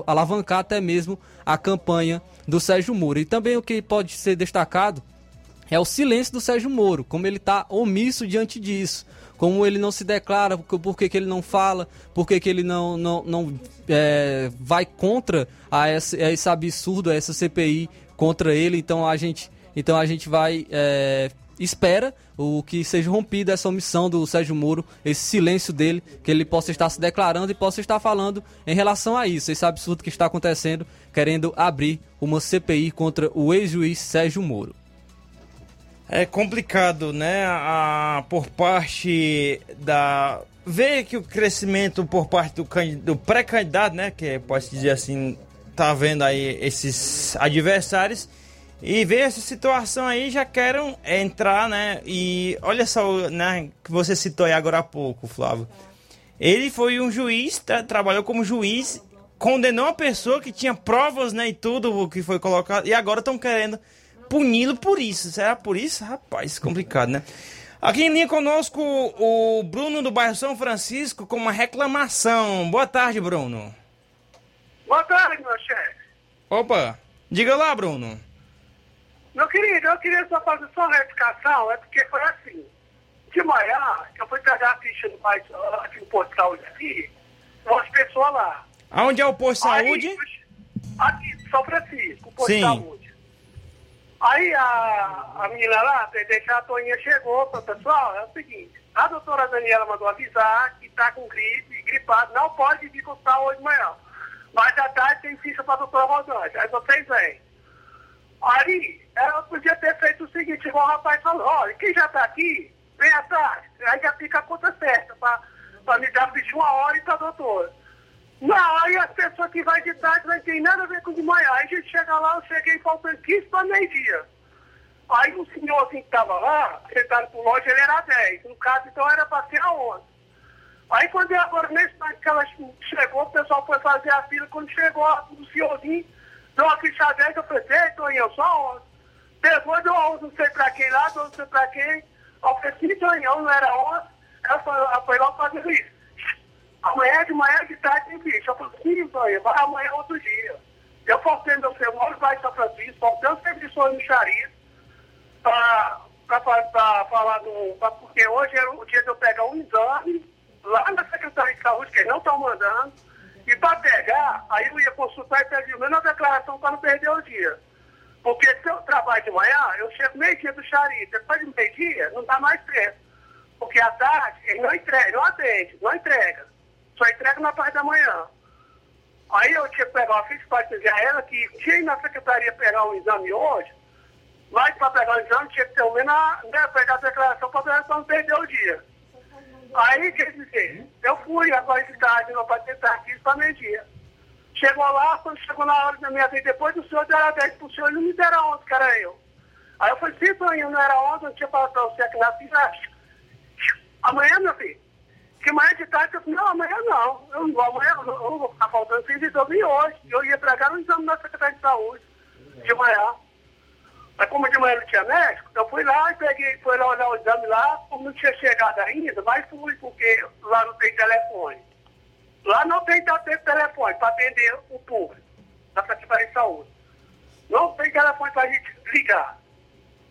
alavancar até mesmo a campanha do Sérgio Moro. E também o que pode ser destacado é o silêncio do Sérgio Moro, como ele está omisso diante disso, como ele não se declara, por que, que ele não fala, por que, que ele não, não, não é, vai contra a esse, a esse absurdo, a essa CPI contra ele. Então a gente, então a gente vai é, espera o que seja rompida essa omissão do Sérgio Moro, esse silêncio dele, que ele possa estar se declarando e possa estar falando em relação a isso, esse absurdo que está acontecendo, querendo abrir uma CPI contra o ex-juiz Sérgio Moro. É complicado, né? A, por parte da. Ver que o crescimento por parte do, do pré-candidato, né? Que pode dizer assim, tá vendo aí esses adversários e ver essa situação aí, já querem entrar, né? E olha só, né? Que você citou aí agora há pouco, Flávio. Ele foi um juiz, tá, trabalhou como juiz, condenou uma pessoa que tinha provas, né? E tudo o que foi colocado. E agora estão querendo puni-lo por isso. Será por isso? Rapaz, complicado, né? Aqui em linha conosco o Bruno do bairro São Francisco com uma reclamação. Boa tarde, Bruno. Boa tarde, meu chefe. Opa, diga lá, Bruno. Meu querido, eu queria só fazer só uma retificação, é porque foi assim. De manhã, eu fui pegar a ficha do mais no posto de saúde aqui, umas pessoas lá. Aonde é o posto de saúde? Aqui, São Francisco, o posto Sim. de saúde. Aí a, a menina lá, a atendente, a Toninha chegou, falou, pessoal, é o seguinte, a doutora Daniela mandou avisar que tá com gripe, gripado, não pode vir consultar hoje de manhã. Mas à tarde tem ficha pra doutora Rosante, aí vocês vêm. Aí, ela podia ter feito o seguinte, igual o rapaz falou, olha, quem já está aqui, vem atrás, aí já fica a conta certa, para me dar de uma hora e para doutor. Não, aí as pessoas que vai de tarde não tem nada a ver com de manhã. Aí a gente chega lá, eu cheguei faltando 15 para meio-dia. Aí o senhorzinho que estava lá, sentado por loja, ele era 10. No caso, então era para ser a 11. Aí quando eu, agora, nesse momento que ela chegou, o pessoal foi fazer a fila, quando chegou o senhorzinho, deu uma ficha 10, eu falei, ei, Toninho, só 11. Depois 11, não sei pra quem lá, não sei pra quem. Eu que Toninho, não era 11. Ela foi, lá fazendo isso. Amanhã de manhã, de tarde, tem ficha. Eu falei, sim, Toninho, vai amanhã outro dia. Eu faltei meu celular, vai São Francisco, faltei um serviço no pra, pra, pra falar do... Pra, porque hoje era o dia de eu pegar um exame lá na Secretaria de Saúde, que eles não estão mandando, e para pegar, aí eu ia consultar e pedir menos declaração para não perder o dia. Porque se eu trabalho de manhã, eu chego meio-dia do Chari. Depois de meio-dia, não dá mais tempo. Porque à tarde, ele não entrega, não atende, não entrega. Só entrega na parte da manhã. Aí eu tinha que pegar uma ficha para dizer a ela que tinha na secretaria pegar um exame hoje, mas para pegar o exame tinha que ter o menos né, pegar a declaração para não perder o dia. Aí, quer dizer, eu fui agora de tarde, não para tentar aqui para meio-dia. Chegou lá, quando chegou na hora da minha vez, depois do senhor deram 10 pro senhor, ele não me deram 11, que era eu. Aí eu falei, sim, Toninho, não era 11, não tinha falado pra você aqui na fila. Amanhã, meu filho, que amanhã de tarde, eu falei, não, amanhã não. Eu não vou, amanhã eu não vou ficar faltando serviço, eu vim hoje. Eu ia pregar um exame na Secretaria de Saúde, de manhã. Mas como de manhã não tinha médico, eu fui lá e peguei, fui lá olhar o exame lá, como não tinha chegado ainda, mas fui, porque lá não tem telefone. Lá não tem, tem telefone para atender o público, da Secretaria de Saúde. Não tem telefone para a gente ligar.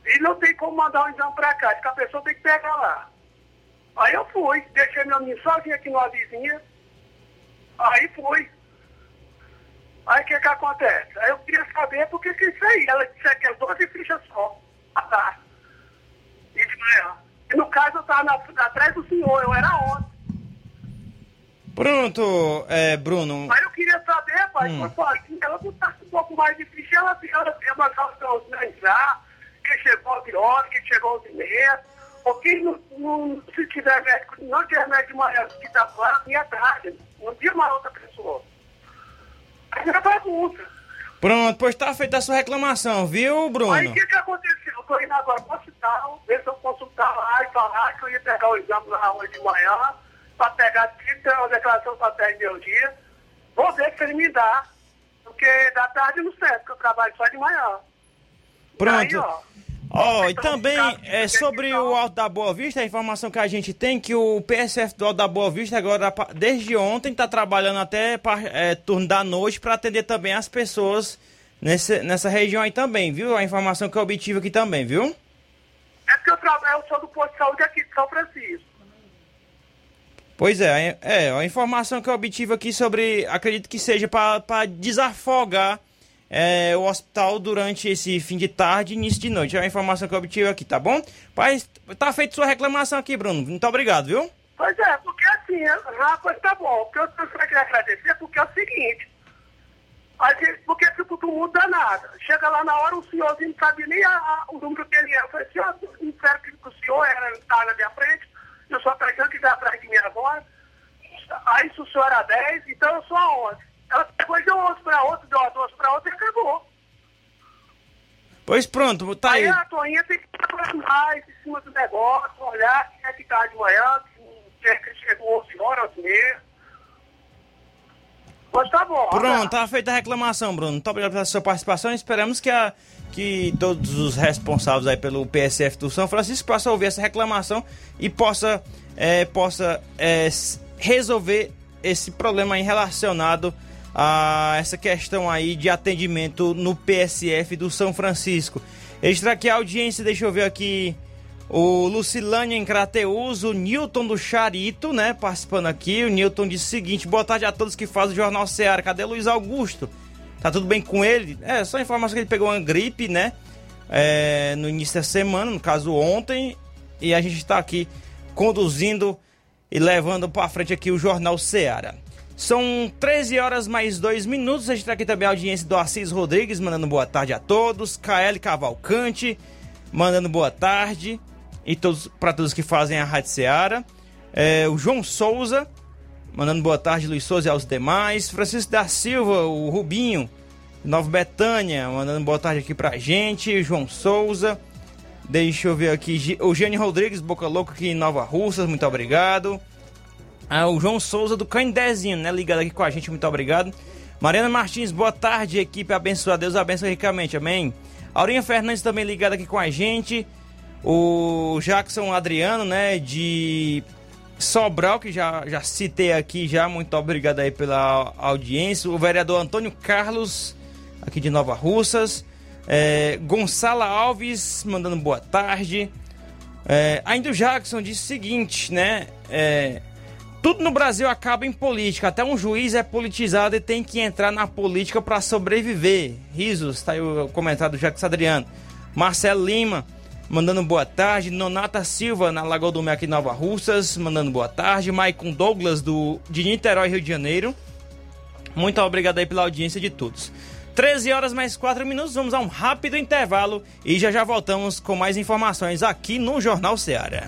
E não tem como mandar um exame para cá, porque a pessoa tem que pegar lá. Aí eu fui, deixei meu menino sozinho aqui numa vizinha. Aí fui. Aí o que que acontece? Aí eu queria saber por que que isso aí. Ela disse que é 12 fichas só. Ah, tá. E de manhã. E no caso eu estava atrás do senhor, eu era ontem. Pronto, é, Bruno. Mas eu queria saber, pai, hum. assim, ela botasse um pouco mais de ficha, ela, ela tem uma calção entrar, que chegou às horas, que chegou às meia, porque não, não, se tiver médico, não tiver médico de manhã que está fora, ia tarde, não tinha uma outra pessoa. Bagunça. Pronto, pois tá feita a sua reclamação, viu, Bruno? Aí o que, que aconteceu? Eu tô indo agora pro hospital, ver se eu consultar lá e falar que eu ia pegar o exame lá hoje de manhã, para pegar título, uma declaração para 10 meu dia. Vou ver se ele me dá, porque da tarde não serve, porque eu trabalho só de manhã. Pronto. Aí, ó, Ó, oh, e também é, sobre o Alto da Boa Vista, a informação que a gente tem que o PSF do Alto da Boa Vista agora, desde ontem, está trabalhando até é, turno da noite para atender também as pessoas nesse, nessa região aí também, viu? A informação que eu obtive aqui também, viu? É porque eu, trabalho, eu sou do posto de saúde aqui de São Francisco. Pois é, é, a informação que eu obtive aqui sobre, acredito que seja para desafogar é, o hospital durante esse fim de tarde e início de noite. É a informação que eu obtive aqui, tá bom? Pai, tá feita sua reclamação aqui, Bruno. Muito obrigado, viu? Pois é, porque assim, rapaz, tá bom. Porque eu queria agradecer porque é o seguinte. A gente, porque fica todo mundo danado. Chega lá na hora, o senhorzinho não sabia nem a, a, o número que ele era. Eu falei, senhor, não quero que o senhor era, tá na minha frente, eu sou a pessoa que está atrás de mim agora. Aí se o senhor era 10, então eu sou a 11. Ela pegou de um osso para outro, de uma osso para outro e acabou. Pois pronto, tá aí. Aí a Toinha tem que trabalhar mais em cima do negócio, olhar quem é que tá de manhã, quem é que chegou 11 horas, 11 meia. Mas tá bom. Pronto, tá feita a reclamação, Bruno. Muito obrigado pela sua participação. Esperamos que, a, que todos os responsáveis aí pelo PSF do São Francisco possam ouvir essa reclamação e possa, é, possa é, resolver esse problema aí relacionado a essa questão aí de atendimento no PSF do São Francisco. Extra aqui a audiência, deixa eu ver aqui. O Lucilânia em Crateus, o Newton do Charito, né? Participando aqui. O Newton disse o seguinte: boa tarde a todos que fazem o Jornal Ceará. Cadê Luiz Augusto? Tá tudo bem com ele? É, só informação que ele pegou uma gripe, né? É, no início da semana, no caso ontem. E a gente está aqui conduzindo e levando para frente aqui o Jornal Ceará. São 13 horas mais 2 minutos. A gente está aqui também a audiência do Assis Rodrigues, mandando boa tarde a todos. KL Cavalcante, mandando boa tarde. E todos para todos que fazem a Rádio Ceará. É, o João Souza, mandando boa tarde, Luiz Souza e aos demais. Francisco da Silva, o Rubinho, Nova Betânia, mandando boa tarde aqui pra gente. João Souza. Deixa eu ver aqui. O Gênio Rodrigues, Boca Louca aqui em Nova Russas, muito obrigado. Ah, o João Souza do Candezinho, né? Ligado aqui com a gente, muito obrigado. Mariana Martins, boa tarde, equipe abençoada. Deus abençoe ricamente, amém. Aurinha Fernandes também ligada aqui com a gente. O Jackson Adriano, né? De Sobral, que já, já citei aqui já. Muito obrigado aí pela audiência. O vereador Antônio Carlos, aqui de Nova Russas. É, Gonçala Alves, mandando boa tarde. É, ainda o Jackson disse o seguinte, né? É, tudo no Brasil acaba em política. Até um juiz é politizado e tem que entrar na política para sobreviver. Risos, tá aí o comentário do Jacques Adriano. Marcelo Lima, mandando boa tarde. Nonata Silva, na Lagoa do Mel em Nova Russas, mandando boa tarde. Maicon Douglas, do, de Niterói, Rio de Janeiro. Muito obrigado aí pela audiência de todos. 13 horas mais 4 minutos, vamos a um rápido intervalo e já já voltamos com mais informações aqui no Jornal Ceará.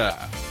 Yeah.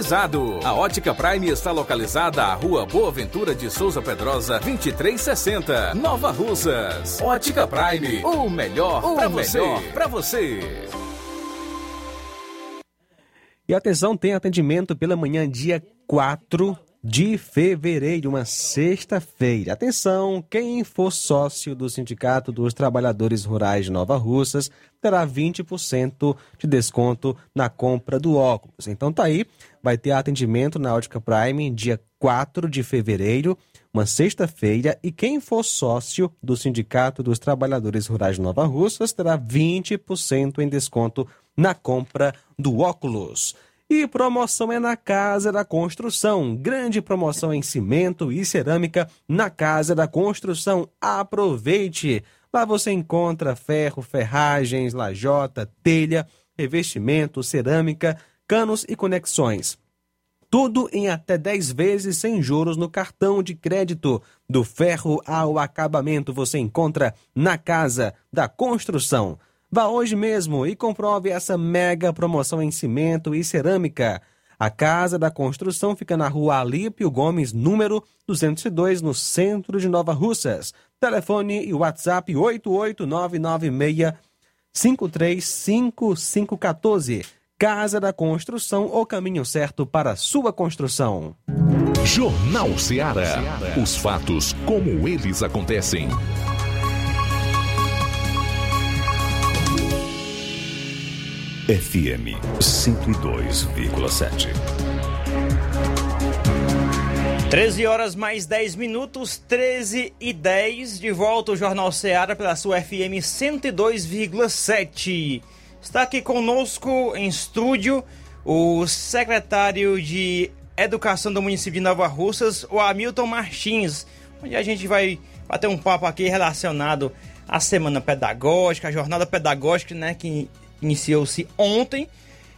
A Ótica Prime está localizada à Rua Boa Ventura de Souza Pedrosa, 2360, Nova Russas. Ótica Prime, o melhor para você. Pra você. E atenção, tem atendimento pela manhã, dia 4 de fevereiro, uma sexta-feira. Atenção, quem for sócio do Sindicato dos Trabalhadores Rurais de Nova Russas terá 20% de desconto na compra do óculos. Então tá aí, vai ter atendimento na Ótica Prime dia 4 de fevereiro, uma sexta-feira, e quem for sócio do Sindicato dos Trabalhadores Rurais de Nova Russas terá 20% em desconto na compra do óculos. E promoção é na Casa da Construção. Grande promoção em cimento e cerâmica na Casa da Construção. Aproveite! Lá você encontra ferro, ferragens, lajota, telha, revestimento, cerâmica, canos e conexões. Tudo em até 10 vezes sem juros no cartão de crédito. Do ferro ao acabamento você encontra na Casa da Construção. Vá hoje mesmo e comprove essa mega promoção em cimento e cerâmica. A Casa da Construção fica na rua Alípio Gomes, número 202, no centro de Nova Russas. Telefone e WhatsApp 88996 535514. Casa da Construção, o caminho certo para a sua construção. Jornal Ceará. Os fatos como eles acontecem. FM 102,7. 13 horas mais 10 minutos, 13 e 10, de volta o Jornal Ceará pela sua FM 102,7. Está aqui conosco em estúdio o secretário de Educação do município de Nova Russas, o Hamilton Martins, onde a gente vai bater um papo aqui relacionado à semana pedagógica, a jornada pedagógica, né, que iniciou-se ontem.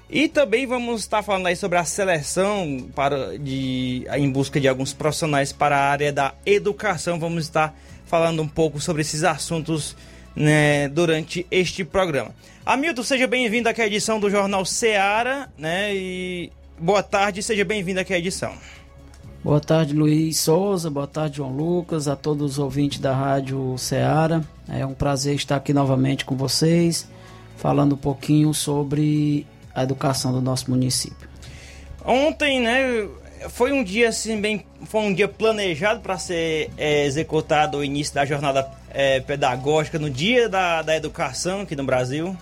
E também vamos estar falando aí sobre a seleção para de, em busca de alguns profissionais para a área da educação. Vamos estar falando um pouco sobre esses assuntos né, durante este programa. Hamilton, seja bem-vindo aqui à edição do Jornal Seara, né? E boa tarde, seja bem-vindo aqui à edição. Boa tarde, Luiz Souza. Boa tarde, João Lucas, a todos os ouvintes da Rádio Seara. É um prazer estar aqui novamente com vocês, falando um pouquinho sobre a educação do nosso município. Ontem, né, foi um dia assim bem, foi um dia planejado para ser é, executado o início da jornada é, pedagógica no dia da, da educação aqui no Brasil.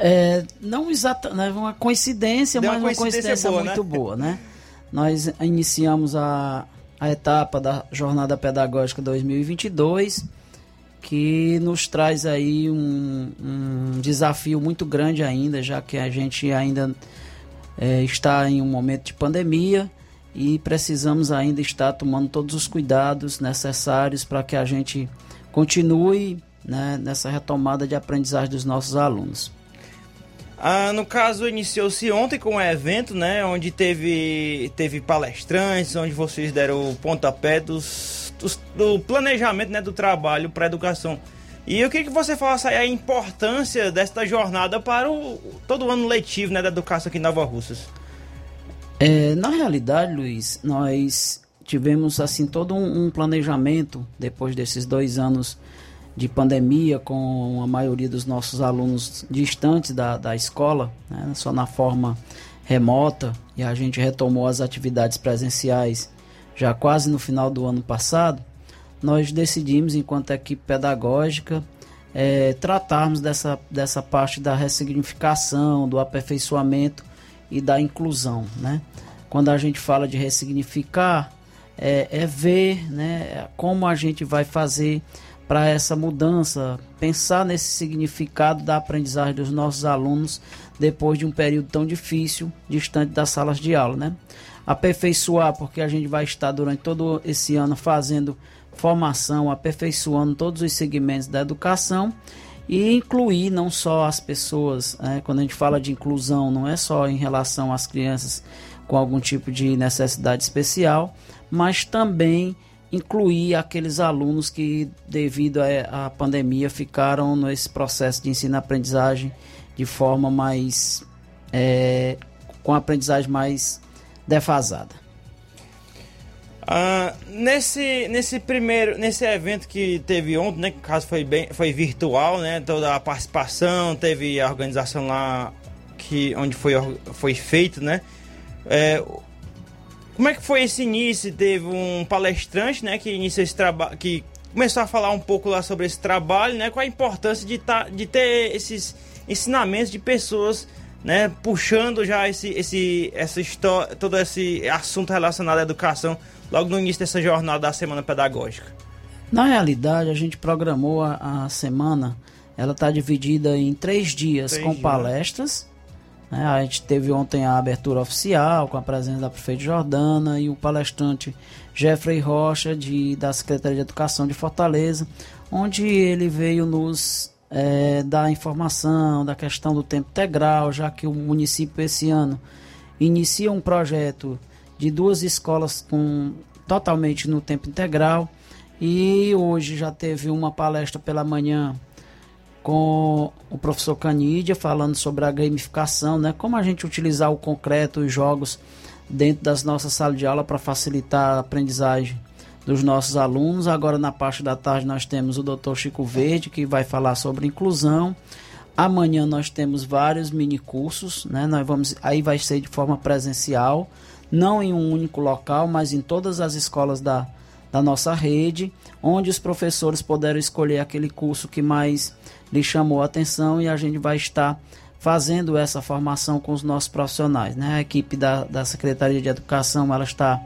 É, não exata, né, uma coincidência, Deu mas uma uma coincidência coincidência boa, muito né? boa, né? Nós iniciamos a, a etapa da jornada pedagógica 2022 que nos traz aí um, um desafio muito grande ainda, já que a gente ainda é, está em um momento de pandemia e precisamos ainda estar tomando todos os cuidados necessários para que a gente continue né, nessa retomada de aprendizagem dos nossos alunos. Ah, no caso, iniciou-se ontem com um evento, né? Onde teve, teve palestrantes, onde vocês deram o pontapé dos, dos- do planejamento né, do trabalho para a educação. E eu queria que você falasse aí a importância desta jornada para o, todo o ano letivo né, da educação aqui em Nova Russas. É, na realidade, Luiz, nós tivemos assim todo um, um planejamento depois desses dois anos de pandemia, com a maioria dos nossos alunos distantes da, da escola, né, só na forma remota, e a gente retomou as atividades presenciais já quase no final do ano passado. Nós decidimos, enquanto equipe pedagógica, é, tratarmos dessa, dessa parte da ressignificação, do aperfeiçoamento e da inclusão, né? Quando a gente fala de ressignificar, é, é ver, né, como a gente vai fazer para essa mudança, pensar nesse significado da aprendizagem dos nossos alunos depois de um período tão difícil, distante das salas de aula, né? Aperfeiçoar, porque a gente vai estar durante todo esse ano fazendo formação, aperfeiçoando todos os segmentos da educação e incluir não só as pessoas, né? quando a gente fala de inclusão, não é só em relação às crianças com algum tipo de necessidade especial, mas também incluir aqueles alunos que, devido à pandemia, ficaram nesse processo de ensino-aprendizagem de forma mais. é, com aprendizagem mais defasada. Ah, nesse, nesse primeiro, nesse evento que teve ontem, né, que caso foi bem, foi virtual, né, toda a participação, teve a organização lá que onde foi foi feito, né? É, Como é que foi esse início? Teve um palestrante, né, que inicia esse trabalho, que começou a falar um pouco lá sobre esse trabalho, né, qual a importância de, tá, de ter esses ensinamentos de pessoas, né, puxando já esse, esse, essa história, todo esse assunto relacionado à educação logo no início dessa jornada da semana pedagógica. Na realidade, a gente programou a, a semana, ela está dividida em três dias Três com dias. palestras. né? A gente teve ontem a abertura oficial com a presença da prefeita Jordana e o palestrante Jeffrey Rocha de, da Secretaria de Educação de Fortaleza, onde ele veio nos eh, dar informação da questão do tempo integral, já que o município esse ano inicia um projeto de duas escolas com totalmente no tempo integral e hoje já teve uma palestra pela manhã com o professor Canídia falando sobre a gamificação, né? Como a gente utilizar o concreto e jogos dentro das nossas salas de aula para facilitar a aprendizagem dos nossos alunos. Agora na parte da tarde nós temos o Dr. Chico Verde que vai falar sobre inclusão. Amanhã nós temos vários mini cursos, né? Nós vamos aí vai ser de forma presencial, não em um único local, mas em todas as escolas da, da nossa rede, onde os professores puderam escolher aquele curso que mais lhe chamou a atenção e a gente vai estar fazendo essa formação com os nossos profissionais. Né? A equipe da, da Secretaria de Educação ela está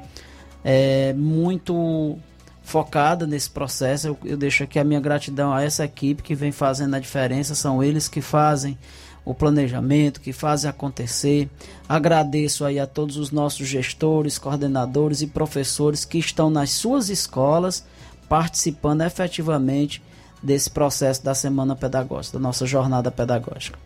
é, muito focada nesse processo. Eu, eu deixo aqui a minha gratidão a essa equipe que vem fazendo a diferença. São eles que fazem o planejamento, que fazem acontecer. Agradeço aí a todos os nossos gestores, coordenadores e professores que estão nas suas escolas participando efetivamente desse processo da semana pedagógica, da nossa jornada pedagógica.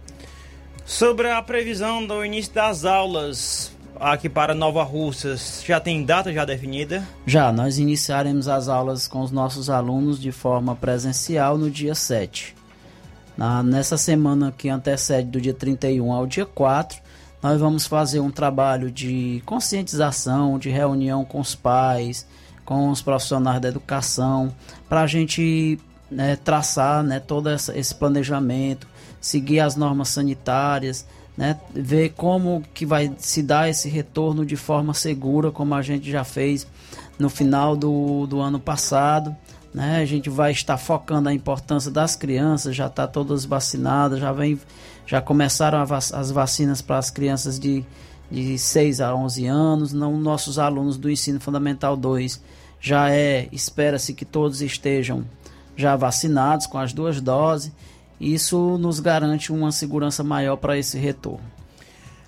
Sobre a previsão do início das aulas aqui para Nova Russas, já tem data já definida? Já, nós iniciaremos as aulas com os nossos alunos de forma presencial no dia 7. Na, nessa semana que antecede do dia 31 ao dia 4, nós vamos fazer um trabalho de conscientização, de reunião com os pais, com os profissionais da educação, para a gente né, traçar né, todo essa, esse planejamento, seguir as normas sanitárias, né, ver como que vai se dar esse retorno de forma segura, como a gente já fez no final do, do ano passado. Né, a gente vai estar focando a importância das crianças, já está todas vacinadas, já vem, já começaram vac as vacinas para as crianças de, de 6 a 11 anos, não nossos alunos do ensino fundamental 2 já é, espera-se que todos estejam já vacinados com as duas doses. Isso nos garante uma segurança maior para esse retorno.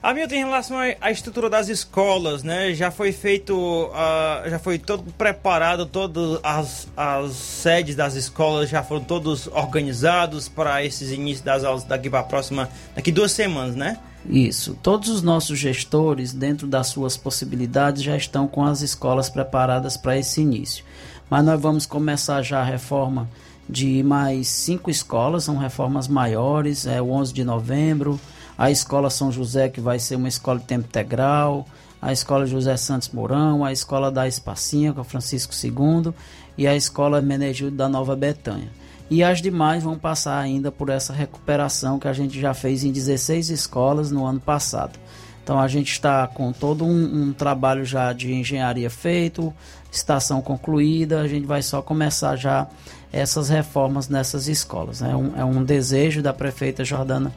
Hamilton, em relação à estrutura das escolas, né? Já foi feito, uh, já foi todo preparado, todas as, as sedes das escolas já foram todos organizados para esses inícios das aulas daqui para a próxima, daqui duas semanas, né? Isso. Todos os nossos gestores, dentro das suas possibilidades, já estão com as escolas preparadas para esse início. Mas nós vamos começar já a reforma de mais cinco escolas, são reformas maiores, é o 11 de novembro, a Escola São José, que vai ser uma escola de tempo integral, a Escola José Santos Mourão, a Escola da Espacinha, com Francisco II, e a Escola Menegildo da Nova Betânia. E as demais vão passar ainda por essa recuperação que a gente já fez em 16 escolas no ano passado. Então a gente está com todo um, um trabalho já de engenharia feito, estação concluída, a gente vai só começar já essas reformas nessas escolas. É um, é um desejo da prefeita Jordana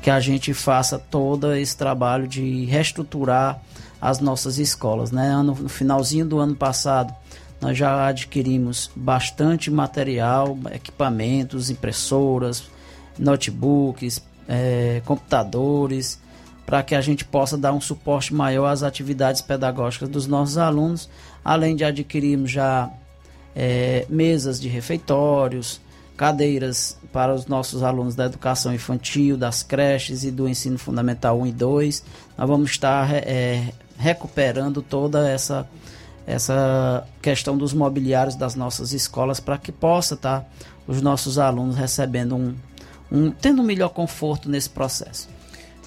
que a gente faça todo esse trabalho de reestruturar as nossas escolas. Né? No finalzinho do ano passado, nós já adquirimos bastante material, equipamentos, impressoras, notebooks, é, computadores, para que a gente possa dar um suporte maior às atividades pedagógicas dos nossos alunos, além de adquirirmos já é, mesas de refeitórios, cadeiras para os nossos alunos da educação infantil, das creches e do ensino fundamental 1 e 2. Nós vamos estar é, recuperando toda essa, essa questão dos mobiliários das nossas escolas para que possa estar tá, os nossos alunos recebendo um, um, tendo um melhor conforto nesse processo.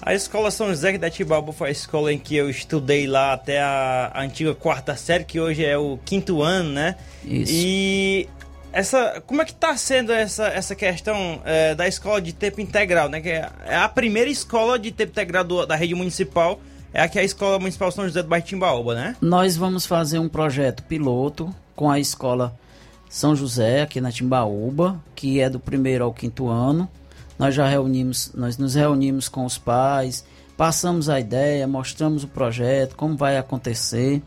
A escola São José da Tibalba foi a escola em que eu estudei lá até a, a antiga quarta série, que hoje é o quinto ano, né? Isso. E essa, como é que está sendo essa, essa questão é, da escola de tempo integral, né? Que é a primeira escola de tempo integral do, da rede municipal é aqui a Escola Municipal São José do Bairro Timbaúba, né? Nós vamos fazer um projeto piloto com a Escola São José, aqui na Timbaúba, que é do primeiro ao quinto ano. Nós já reunimos, nós nos reunimos com os pais, passamos a ideia, mostramos o projeto, como vai acontecer.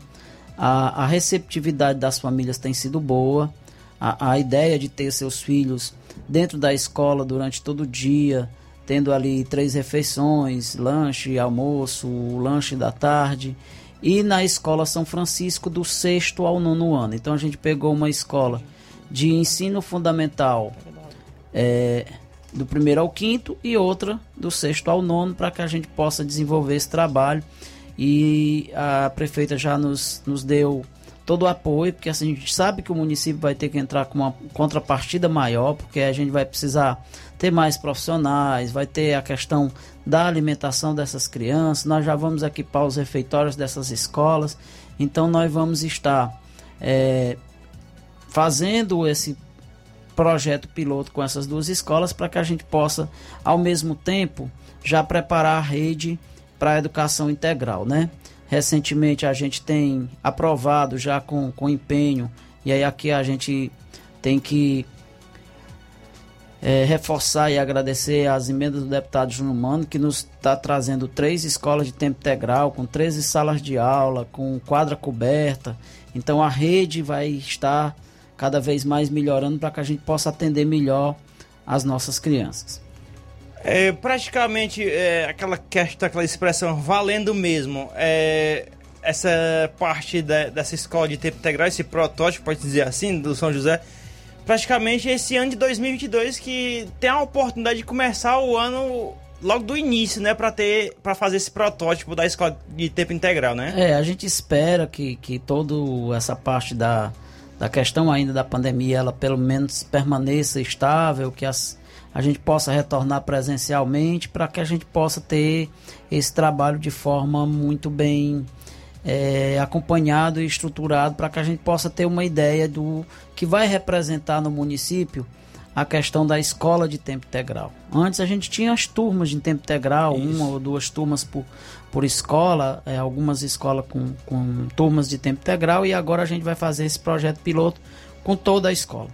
A, a receptividade das famílias tem sido boa. A, a ideia de ter seus filhos dentro da escola durante todo o dia, tendo ali três refeições, lanche, almoço, lanche da tarde, e na escola São Francisco do sexto ao nono ano. Então a gente pegou uma escola de ensino fundamental é, do primeiro ao quinto e outra do sexto ao nono para que a gente possa desenvolver esse trabalho. E a prefeita já nos, nos deu todo o apoio, porque assim, a gente sabe que o município vai ter que entrar com uma contrapartida maior, porque a gente vai precisar ter mais profissionais, vai ter a questão da alimentação dessas crianças, nós já vamos equipar os refeitórios dessas escolas, então nós vamos estar é, fazendo esse projeto piloto com essas duas escolas para que a gente possa, ao mesmo tempo, já preparar a rede para a educação integral, né? Recentemente a gente tem aprovado já com, com empenho, e aí aqui a gente tem que é, reforçar e agradecer as emendas do deputado Júnior Mano, que nos está trazendo três escolas de tempo integral, com 13 salas de aula, com quadra coberta. Então a rede vai estar cada vez mais melhorando para que a gente possa atender melhor as nossas crianças. É praticamente é, aquela questão, aquela expressão valendo mesmo. É, essa parte da, dessa escola de tempo integral, esse protótipo, pode dizer assim, do São José, praticamente esse ano de 2022 que tem a oportunidade de começar o ano logo do início, né, para ter para fazer esse protótipo da escola de tempo integral, né? É, a gente espera que que toda essa parte da da questão ainda da pandemia, ela pelo menos permaneça estável, que as, a gente possa retornar presencialmente para que a gente possa ter esse trabalho de forma muito bem é, acompanhado e estruturado para que a gente possa ter uma ideia do que vai representar no município a questão da escola de tempo integral. Antes a gente tinha as turmas de tempo integral, Isso. uma ou duas turmas por, por escola, é, algumas escolas com, com turmas de tempo integral, e agora a gente vai fazer esse projeto piloto com toda a escola.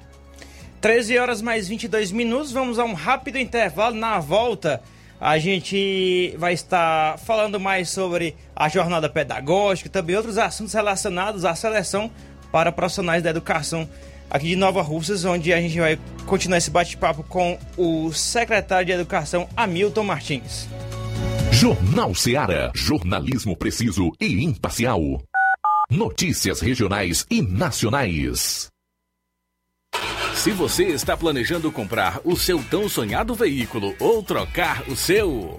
13 horas mais 22 minutos, vamos a um rápido intervalo. Na volta, a gente vai estar falando mais sobre a jornada pedagógica e também outros assuntos relacionados à seleção para profissionais da educação aqui de Nova Russas, onde a gente vai continuar esse bate-papo com o secretário de Educação, Hamilton Martins. Jornal Seara. Jornalismo preciso e imparcial. Notícias regionais e nacionais. Se você está planejando comprar o seu tão sonhado veículo ou trocar o seu.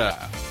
Yeah.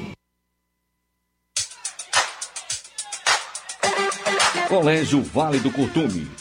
Colégio Vale do Curtume.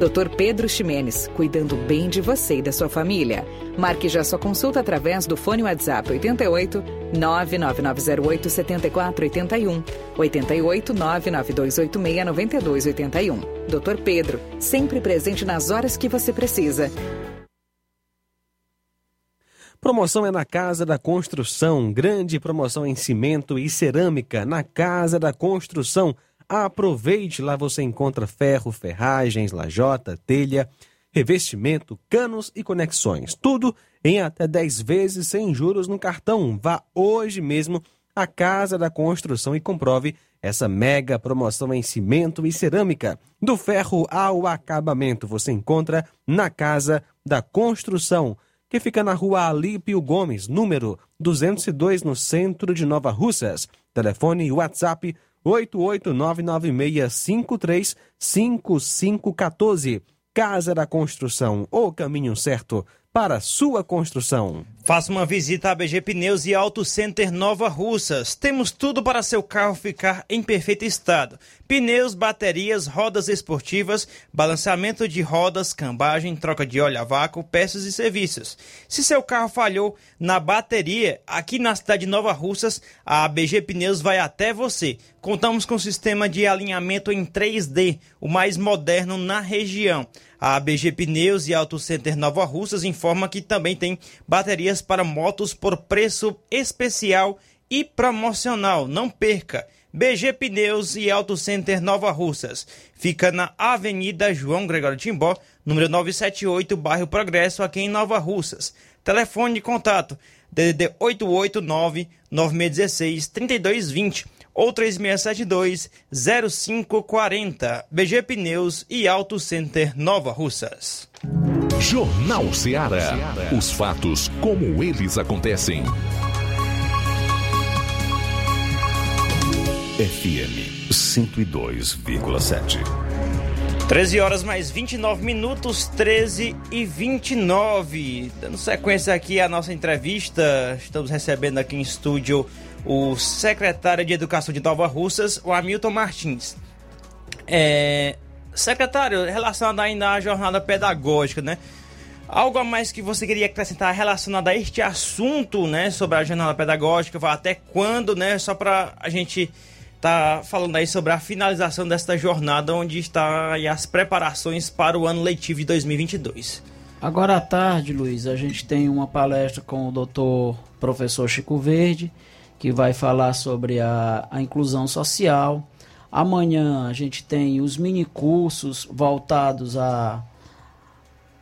Dr. Pedro Ximenes, cuidando bem de você e da sua família. Marque já sua consulta através do fone WhatsApp 88 99908 7481 88 99286 9281. Dr. Pedro, sempre presente nas horas que você precisa. Promoção é na Casa da Construção. Grande promoção em cimento e cerâmica na Casa da Construção. Aproveite, lá você encontra ferro, ferragens, lajota, telha, revestimento, canos e conexões. Tudo em até 10 vezes sem juros no cartão. Vá hoje mesmo à Casa da Construção e comprove essa mega promoção em cimento e cerâmica. Do ferro ao acabamento você encontra na Casa da Construção, que fica na rua Alípio Gomes, número 202, no centro de Nova Russas. Telefone e WhatsApp 88996535514. Casa da Construção, o caminho certo para sua construção. Faça uma visita à BG Pneus e Auto Center Nova Russas. Temos tudo para seu carro ficar em perfeito estado: pneus, baterias, rodas esportivas, balanceamento de rodas, cambagem, troca de óleo a vácuo, peças e serviços. Se seu carro falhou na bateria, aqui na cidade de Nova Russas, a BG Pneus vai até você. Contamos com sistema de alinhamento em 3D, o mais moderno na região. A BG Pneus e Auto Center Nova Russas informa que também tem baterias para motos por preço especial e promocional. Não perca! BG Pneus e Auto Center Nova Russas. Fica na Avenida João Gregório Timbó, número 978, bairro Progresso, aqui em Nova Russas. Telefone de contato: DDD 889 9616 3220 ou 3672-0540. BG Pneus e Auto Center Nova Russas. Jornal Ceará. Os fatos como eles acontecem. FM 102,7. 13 horas mais 29 minutos, 13 e 29. Dando sequência aqui à nossa entrevista, estamos recebendo aqui em estúdio o secretário de Educação de Nova Russas, o Hamilton Martins. É, secretário, relacionado ainda à jornada pedagógica, né? Algo a mais que você queria acrescentar relacionado a este assunto, né? Sobre a jornada pedagógica, até quando, né? Só para a gente tá falando aí sobre a finalização desta jornada, onde está as preparações para o ano letivo de 2022. Agora à tarde, Luiz, a gente tem uma palestra com o doutor professor Chico Verde, que vai falar sobre a, a inclusão social. Amanhã a gente tem os mini cursos voltados a,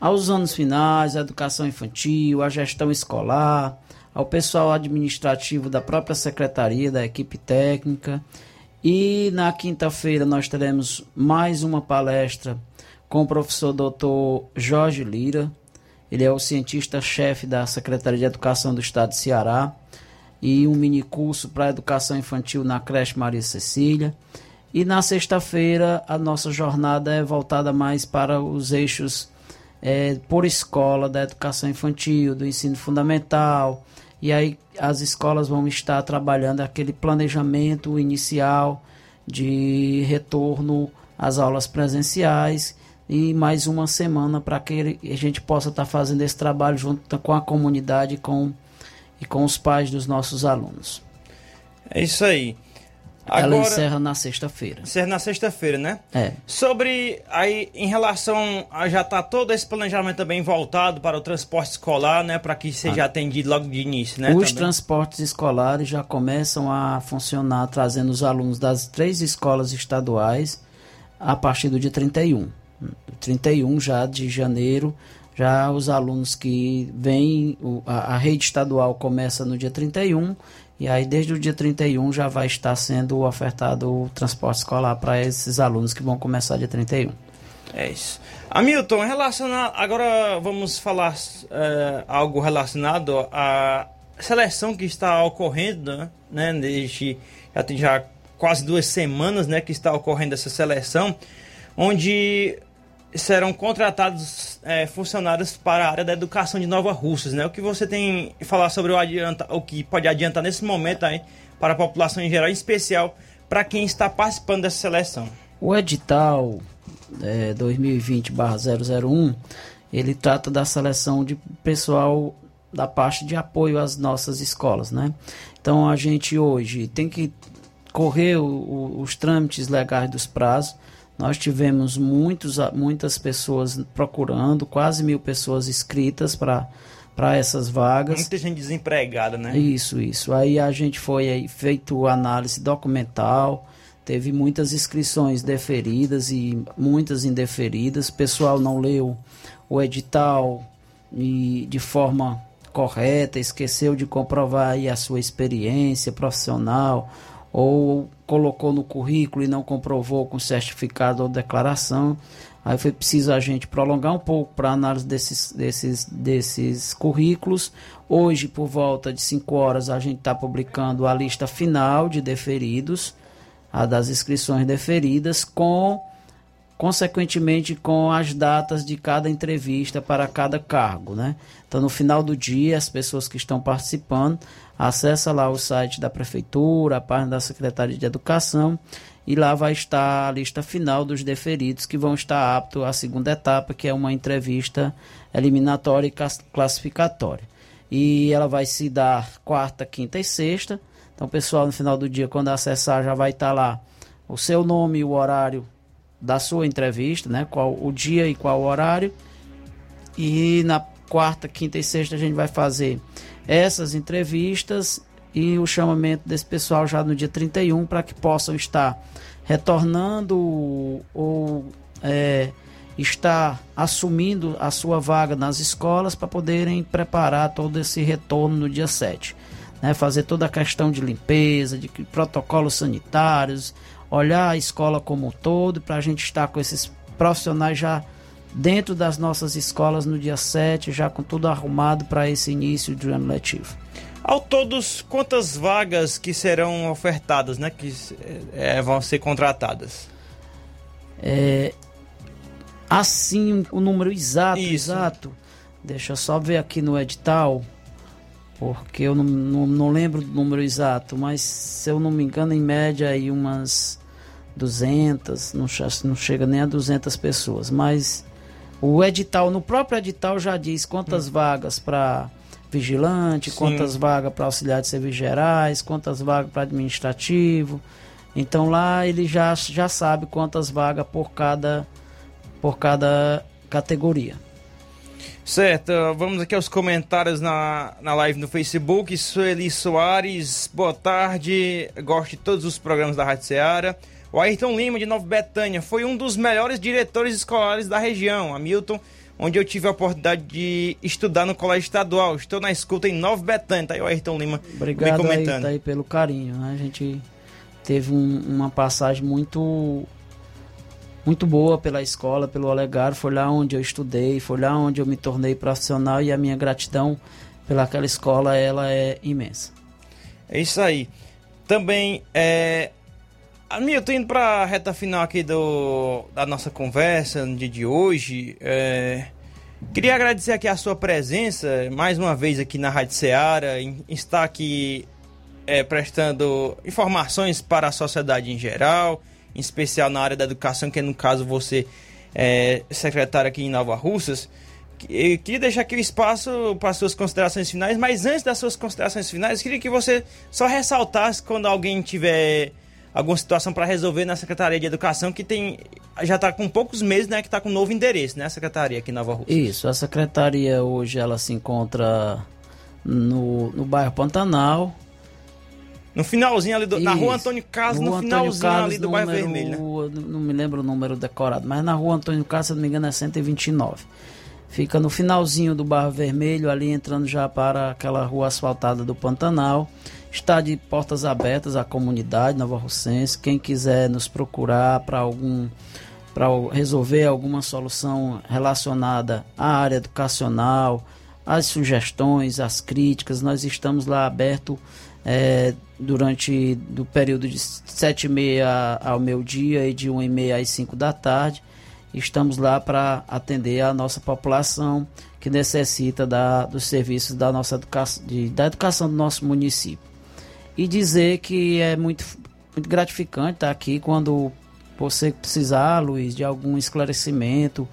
aos anos finais, a educação infantil, a gestão escolar, ao pessoal administrativo da própria secretaria, da equipe técnica. E na quinta-feira nós teremos mais uma palestra com o professor Dr. Jorge Lira. Ele é o cientista-chefe da Secretaria de Educação do Estado de Ceará e um mini curso para educação infantil na creche Maria Cecília. E na sexta-feira a nossa jornada é voltada mais para os eixos é, por escola da educação infantil, do ensino fundamental. E aí as escolas vão estar trabalhando aquele planejamento inicial de retorno às aulas presenciais e mais uma semana para que a gente possa estar fazendo esse trabalho junto com a comunidade com e com os pais dos nossos alunos. É isso aí. Ela encerra na sexta-feira. Encerra na sexta-feira, né? É. Sobre aí, em relação a já tá todo esse planejamento também voltado para o transporte escolar, né? Para que seja ah. atendido logo de início, né? Os também. transportes escolares já começam a funcionar trazendo os alunos das três escolas estaduais a partir do dia 31. 31 já de janeiro já os alunos que vêm, a, a rede estadual começa no dia 31 e aí desde o dia 31 já vai estar sendo ofertado o transporte escolar para esses alunos que vão começar dia 31. É isso. Hamilton, relacionado, agora vamos falar é, algo relacionado à seleção que está ocorrendo, né? Desde já tem já quase duas semanas, né, que está ocorrendo essa seleção, onde serão contratados é, funcionários para a área da educação de Nova Russas, né? O que você tem a falar sobre o, adianta, o que pode adiantar nesse momento aí para a população em geral, em especial para quem está participando dessa seleção? O edital é, 2020/001 ele trata da seleção de pessoal da parte de apoio às nossas escolas, né? Então a gente hoje tem que correr o, o, os trâmites legais dos prazos nós tivemos muitos, muitas pessoas procurando, quase mil pessoas inscritas para para essas vagas. Muita gente desempregada, né? Isso, isso. Aí a gente foi aí, feito análise documental, teve muitas inscrições deferidas e muitas indeferidas. O pessoal não leu o edital e de forma correta, esqueceu de comprovar aí a sua experiência profissional ou colocou no currículo e não comprovou com certificado ou declaração. Aí foi preciso a gente prolongar um pouco para análise desses, desses, desses currículos. Hoje, por volta de 5 horas, a gente está publicando a lista final de deferidos, a das inscrições deferidas, com consequentemente com as datas de cada entrevista para cada cargo, né? Então no final do dia as pessoas que estão participando acessa lá o site da prefeitura, a página da Secretaria de Educação e lá vai estar a lista final dos deferidos que vão estar aptos à segunda etapa, que é uma entrevista eliminatória e classificatória. E ela vai se dar quarta, quinta e sexta. Então, pessoal, no final do dia, quando acessar, já vai estar lá o seu nome e o horário da sua entrevista, né? Qual o dia e qual o horário. E na quarta, quinta e sexta a gente vai fazer essas entrevistas e o chamamento desse pessoal já no dia 31 para que possam estar retornando ou é, estar assumindo a sua vaga nas escolas para poderem preparar todo esse retorno no dia 7. né, fazer toda a questão de limpeza, de protocolos sanitários, olhar a escola como um todo, para a gente estar com esses profissionais já dentro das nossas escolas no dia 7, já com tudo arrumado para esse início de ano letivo. Ao todos, quantas vagas que serão ofertadas, né, que é, vão ser contratadas? É, assim, o número exato, Isso. exato. Deixa eu só ver aqui no edital, porque eu não, não, não, lembro do número exato, mas se eu não me engano, em média aí umas 200, não, não chega nem a 200 pessoas, mas o edital, no próprio edital já diz quantas hum. vagas para vigilante, Sim. quantas vagas para auxiliar de serviços gerais, quantas vagas para administrativo. Então lá ele já, já sabe quantas vagas por cada, por cada categoria. Certo, vamos aqui aos comentários na, na live no Facebook. Sueli Soares, boa tarde. Gosto de todos os programas da Rádio Ceará. O Ayrton Lima, de Nova Betânia, foi um dos melhores diretores escolares da região. Hamilton, onde eu tive a oportunidade de estudar no colégio estadual. Estou na escuta em Nova Betânia. Tá aí o Ayrton Lima Obrigado comentando. Aí, tá aí pelo carinho. Né? A gente teve um, uma passagem muito muito boa pela escola, pelo Olegário. Foi lá onde eu estudei, foi lá onde eu me tornei profissional e a minha gratidão pelaquela escola ela é imensa. É isso aí. Também é, Tô indo pra reta final aqui do, da nossa conversa no dia de hoje. É, queria agradecer aqui a sua presença, mais uma vez aqui na Rádio Ceará, em, estar aqui é, prestando informações para a sociedade em geral, em especial na área da educação, que é no caso você é secretário aqui em Nova Russas. Eu queria deixar aqui o espaço para as suas considerações finais, mas antes das suas considerações finais, queria que você só ressaltasse quando alguém tiver alguma situação para resolver na Secretaria de Educação, que tem já está com poucos meses, né, que está com um novo endereço, né, a Secretaria aqui em Nova Rússia. Isso, a Secretaria hoje ela se encontra no, no bairro Pantanal. No finalzinho ali, do, na rua Antônio Carlos, no, no finalzinho Carlos, ali do bairro Vermelho, né? Não me lembro o número decorado, mas na rua Antônio Carlos, se não me engano, é 129. Fica no finalzinho do bairro Vermelho, ali entrando já para aquela rua asfaltada do Pantanal. Está de portas abertas à comunidade Nova Russense. Quem quiser nos procurar para algum para resolver alguma solução relacionada à área educacional, as sugestões, as críticas, nós estamos lá aberto é, durante do período de sete e meia ao meio dia e de uma e meia às cinco da tarde. Estamos lá para atender a nossa população que necessita da, dos serviços da nossa educação, de, da educação do nosso município e dizer que é muito, muito gratificante estar aqui quando você precisar, Luiz, de algum esclarecimento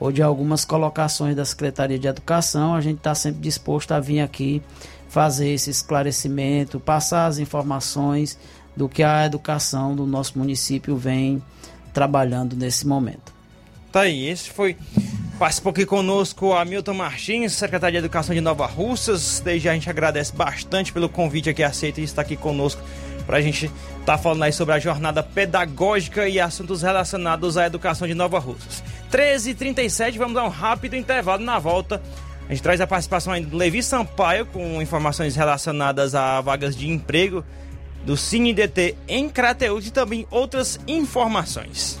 ou de algumas colocações da Secretaria de Educação, a gente está sempre disposto a vir aqui fazer esse esclarecimento, passar as informações do que a educação do nosso município vem trabalhando nesse momento. Tá aí, esse foi. Participou aqui conosco Hamilton Martins, secretário de Educação de Nova Russas. Desde já a gente agradece bastante pelo convite aqui aceito e estar aqui conosco para a gente estar tá falando aí sobre a jornada pedagógica e assuntos relacionados à educação de Nova Russas. 13h37, vamos dar um rápido intervalo na volta. A gente traz a participação do Levi Sampaio com informações relacionadas a vagas de emprego do CineDT em Crateús e também outras informações.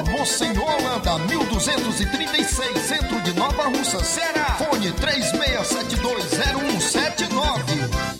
Rua Monsenhor Holanda, 1236, centro de Nova Russa, Ceará. Fone 36720179.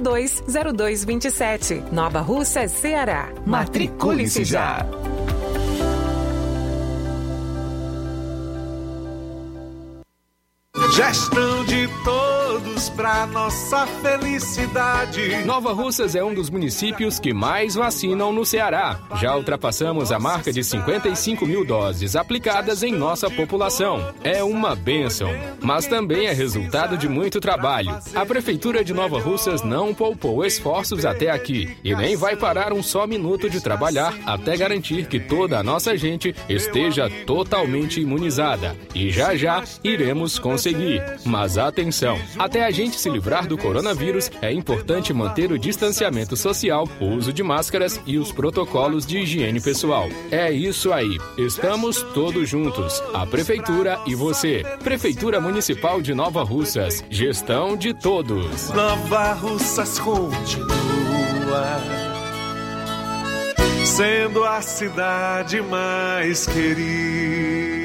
3672 0227. Nova Russa, Ceará. Matricule-se já. Gestão de todos para nossa felicidade. Nova Russas é um dos municípios que mais vacinam no Ceará. Já ultrapassamos a marca de 55 mil doses aplicadas em nossa população. É uma bênção, mas também é resultado de muito trabalho. A Prefeitura de Nova Russas não poupou esforços até aqui e nem vai parar um só minuto de trabalhar até garantir que toda a nossa gente esteja totalmente imunizada. E já já iremos conseguir. Mas atenção, até a gente se livrar do coronavírus, é importante manter o distanciamento social, o uso de máscaras e os protocolos de higiene pessoal. É isso aí. Estamos todos juntos. A Prefeitura e você. Prefeitura Municipal de Nova Russas. Gestão de todos. Nova Russas continua sendo a cidade mais querida.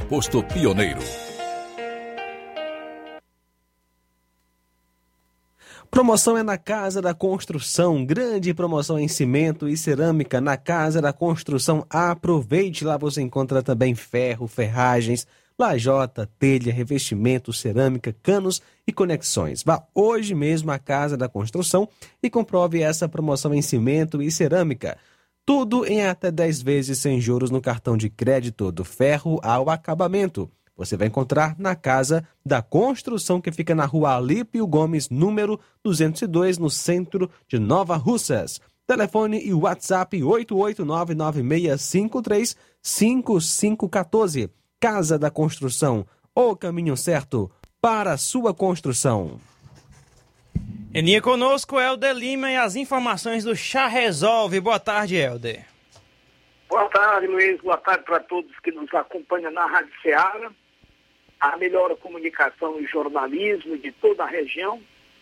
posto Pioneiro. Promoção é na Casa da Construção. Grande promoção em cimento e cerâmica na Casa da Construção. Aproveite, lá você encontra também ferro, ferragens, lajota, telha, revestimento, cerâmica, canos e conexões. Vá hoje mesmo à Casa da Construção e comprove essa promoção em cimento e cerâmica. Tudo em até 10 vezes sem juros no cartão de crédito do ferro ao acabamento. Você vai encontrar na Casa da Construção, que fica na rua Alípio Gomes, número 202, no centro de Nova Russas. Telefone e WhatsApp 88996535514. Casa da Construção, o caminho certo para a sua construção. Em linha conosco, Helder Lima e as informações do Chá Resolve. Boa tarde, Helder. Boa tarde, Luiz. Boa tarde para todos que nos acompanham na Rádio Ceará. A melhor comunicação e jornalismo de toda a região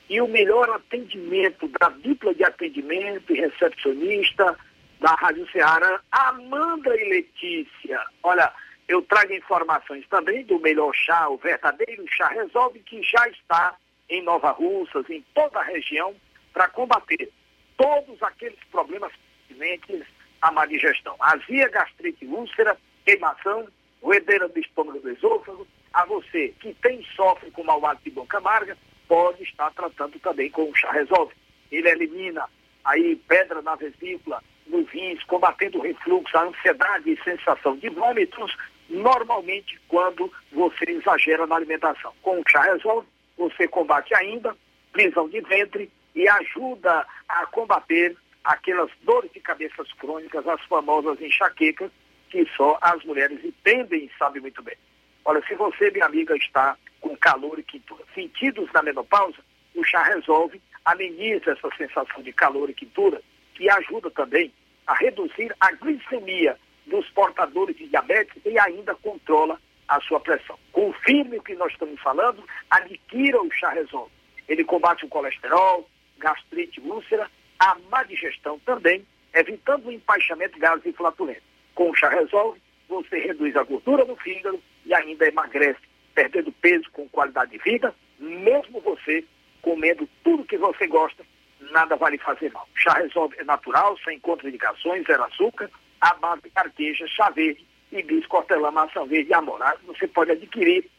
e o melhor atendimento da dupla de atendimento e recepcionista da Rádio Ceará, Amanda e Letícia. Olha, eu trago informações também do melhor chá, o verdadeiro chá resolve, que já está em Nova Russas, em toda a região, para combater todos aqueles problemas pertinentes à má digestão. Azia, gastrite, úlcera, queimação, roedeira do estômago do esôfago. A você que tem sofre com mau hálito de boca amarga, pode estar tratando também com o chá resolve. Ele elimina aí pedra na vesícula, nos rins, combatendo o refluxo, a ansiedade e sensação de vômitos, normalmente quando você exagera na alimentação. Com o chá resolve, você combate ainda prisão de ventre e ajuda a combater aquelas dores de cabeças crônicas, as famosas enxaquecas, que só as mulheres entendem e sabem muito bem. Olha, se você, minha amiga, está com calor e quintura, sentidos na menopausa, o chá resolve, ameniza essa sensação de calor e quintura, que ajuda também a reduzir a glicemia dos portadores de diabetes e ainda controla a sua pressão. Confirme o que nós estamos falando, adquira o chá resolve. Ele combate o colesterol, gastrite, úlcera, a má digestão também, evitando o empaixamento gases e flatulência. Com o chá resolve, você reduz a gordura no fígado e ainda emagrece, perdendo peso com qualidade de vida, mesmo você comendo tudo que você gosta, nada vai lhe fazer mal. Chá resolve é natural, sem contraindicações, zero açúcar, a base de carqueja, chá verde, hibisco, hortelã, maçã verde e amorado. Você pode adquirir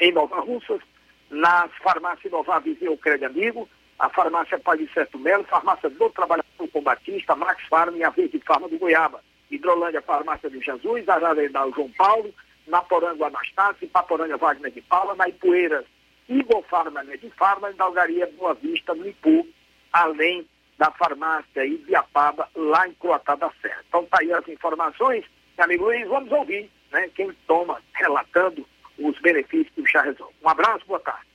em Nova Russas, nas farmácias Nova Vizinho Crédito Amigo, a farmácia Pai Certo Melo, farmácia do Trabalhador com Batista, Max Farm e a Verde Farma do Goiaba, Hidrolândia Farmácia de Jesus, Ararendal João Paulo, Naporanga Anastácio, Paporanga Wagner de Paula, Naipoeiras, Igor Farma de Farma, Dalgaria Boa Vista, no Ipu, além da farmácia Ibiapaba, lá em Croatá da Serra. Então tá aí as informações, amigo Luiz, vamos ouvir né, quem toma, relatando os benefícios do chá resolve. Um abraço, boa tarde.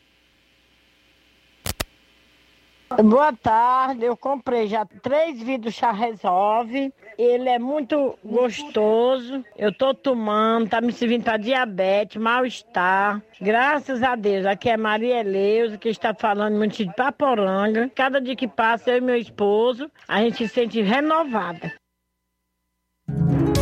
Boa tarde, eu comprei já três vidros chá resolve. Ele é muito gostoso. Eu tô tomando, tá me servindo para diabetes, mal-estar. Graças a Deus, aqui é Maria Eleusa, que está falando muito de Paporanga. Cada dia que passa, eu e meu esposo, a gente se sente renovada.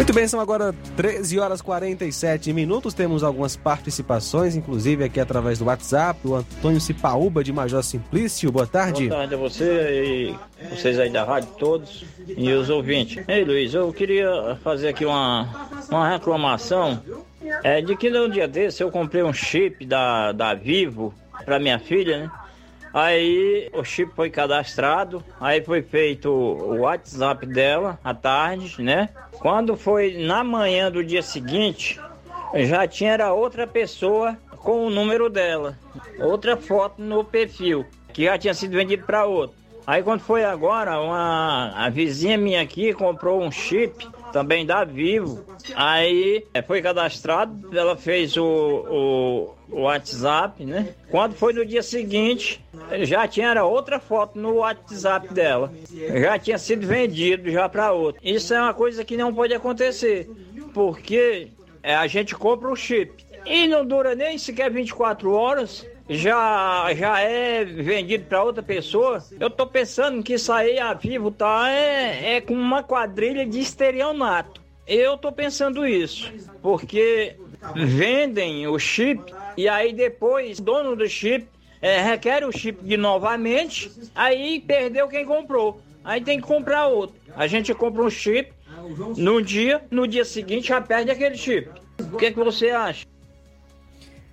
Muito bem, são agora 13 horas 47 minutos. Temos algumas participações, inclusive aqui através do WhatsApp. O Antônio Cipaúba de Major Simplício. Boa tarde. Boa tarde a você e vocês aí da rádio todos e os ouvintes. Ei Luiz, eu queria fazer aqui uma, uma reclamação. É de que no dia desse eu comprei um chip da, da Vivo para minha filha, né? Aí o chip foi cadastrado, aí foi feito o WhatsApp dela à tarde, né? Quando foi na manhã do dia seguinte, já tinha era outra pessoa com o número dela, outra foto no perfil, que já tinha sido vendido para outro. Aí quando foi agora, uma a vizinha minha aqui comprou um chip também da Vivo. Aí é, foi cadastrado, ela fez o, o, o, WhatsApp, né? Quando foi no dia seguinte, já tinha era outra foto no WhatsApp dela. Já tinha sido vendido já para outro. Isso é uma coisa que não pode acontecer, porque é, a gente compra o chip e não dura nem sequer 24 horas já, já é vendido para outra pessoa, eu tô pensando que aí a Vivo tá é, é com uma quadrilha de estelionato. Eu tô pensando isso, porque vendem o chip e aí depois o dono do chip é, requer o chip de novamente, aí perdeu quem comprou. Aí tem que comprar outro. A gente compra um chip num dia, no dia seguinte já perde aquele chip. O que, é que você acha?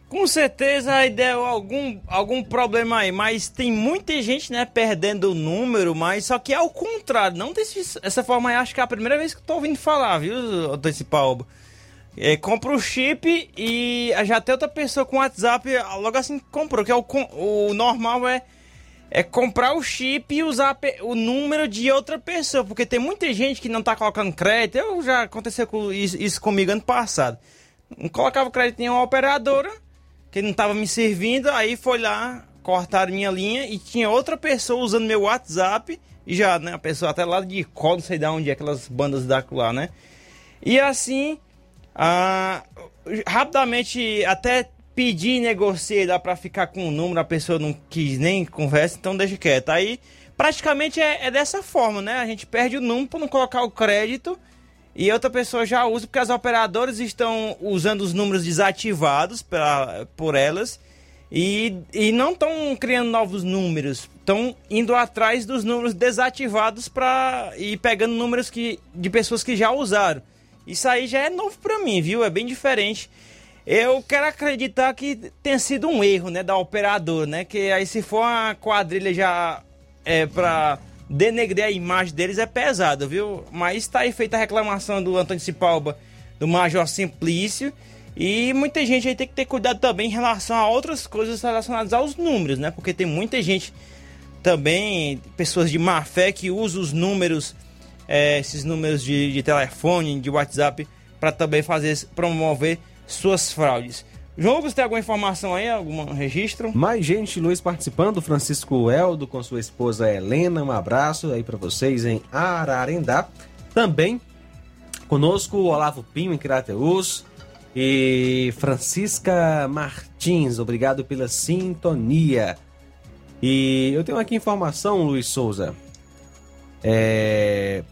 Com certeza deu algum, algum problema aí, mas tem muita gente, né, perdendo o número, mas só que é o contrário, não desse, essa forma aí, acho que é a primeira vez que eu tô ouvindo falar, viu, Paulo? É, compra o chip e já tem outra pessoa com WhatsApp logo assim comprou, que é o, o normal é é comprar o chip e usar o número de outra pessoa, porque tem muita gente que não tá colocando crédito. Eu já aconteceu com isso, isso comigo ano passado. Não colocava crédito em uma operadora que não tava me servindo, aí foi lá, cortaram minha linha e tinha outra pessoa usando meu WhatsApp, e já, né, a pessoa até lá de colo, não sei de onde é aquelas bandas da lá, né? E assim, ah, rapidamente até pedi, negociei, dá pra ficar com o número, a pessoa não quis nem conversa, então deixa quieto. Aí, praticamente é, é dessa forma, né? A gente perde o número para não colocar o crédito e outra pessoa já usa, porque as operadoras estão usando os números desativados pra, por elas e, e não estão criando novos números, estão indo atrás dos números desativados para e pegando números que, de pessoas que já usaram. Isso aí já é novo para mim, viu? É bem diferente. Eu quero acreditar que tenha sido um erro, né, da operadora, né? Que aí se for uma quadrilha já é para denegrir a imagem deles é pesado, viu? Mas está aí feita a reclamação do Antônio Cipalba, do Major Simplício. E muita gente aí tem que ter cuidado também em relação a outras coisas relacionadas aos números, né? Porque tem muita gente também, pessoas de má fé que usam os números, é, esses números de, de telefone, de WhatsApp, para também fazer, promover suas fraudes. Você tem alguma informação aí, algum registro? Mais gente, Luiz, participando. Francisco Eldo com sua esposa Helena. Um abraço aí para vocês em Ararendá. Também conosco Olavo Pinho em Crateus e Francisca Martins. Obrigado pela sintonia. E eu tenho aqui informação, Luiz Souza. É,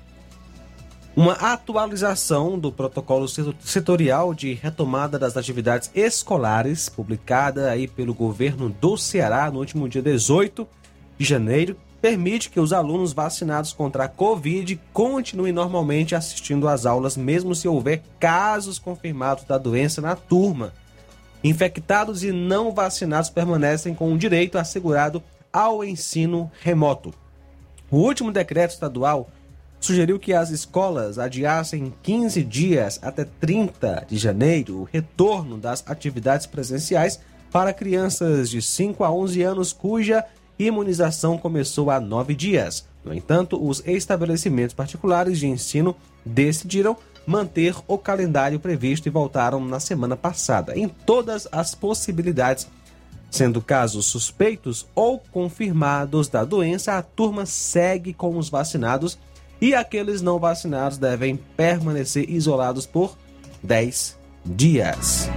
uma atualização do protocolo setorial de retomada das atividades escolares, publicada aí pelo governo do Ceará no último dia 18 de janeiro, permite que os alunos vacinados contra a Covid continuem normalmente assistindo às aulas, mesmo se houver casos confirmados da doença na turma. Infectados e não vacinados permanecem com o direito assegurado ao ensino remoto. O último decreto estadual sugeriu que as escolas adiassem 15 dias até 30 de janeiro o retorno das atividades presenciais para crianças de 5 a 11 anos cuja imunização começou há nove dias. No entanto, os estabelecimentos particulares de ensino decidiram manter o calendário previsto e voltaram na semana passada em todas as possibilidades. Sendo casos suspeitos ou confirmados da doença, a turma segue com os vacinados e aqueles não vacinados devem permanecer isolados por 10 dias.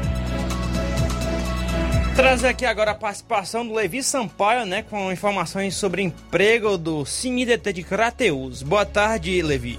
Trazer aqui agora a participação do Levi Sampaio, né, com informações sobre emprego do CineDT de Crateus. Boa tarde, Levi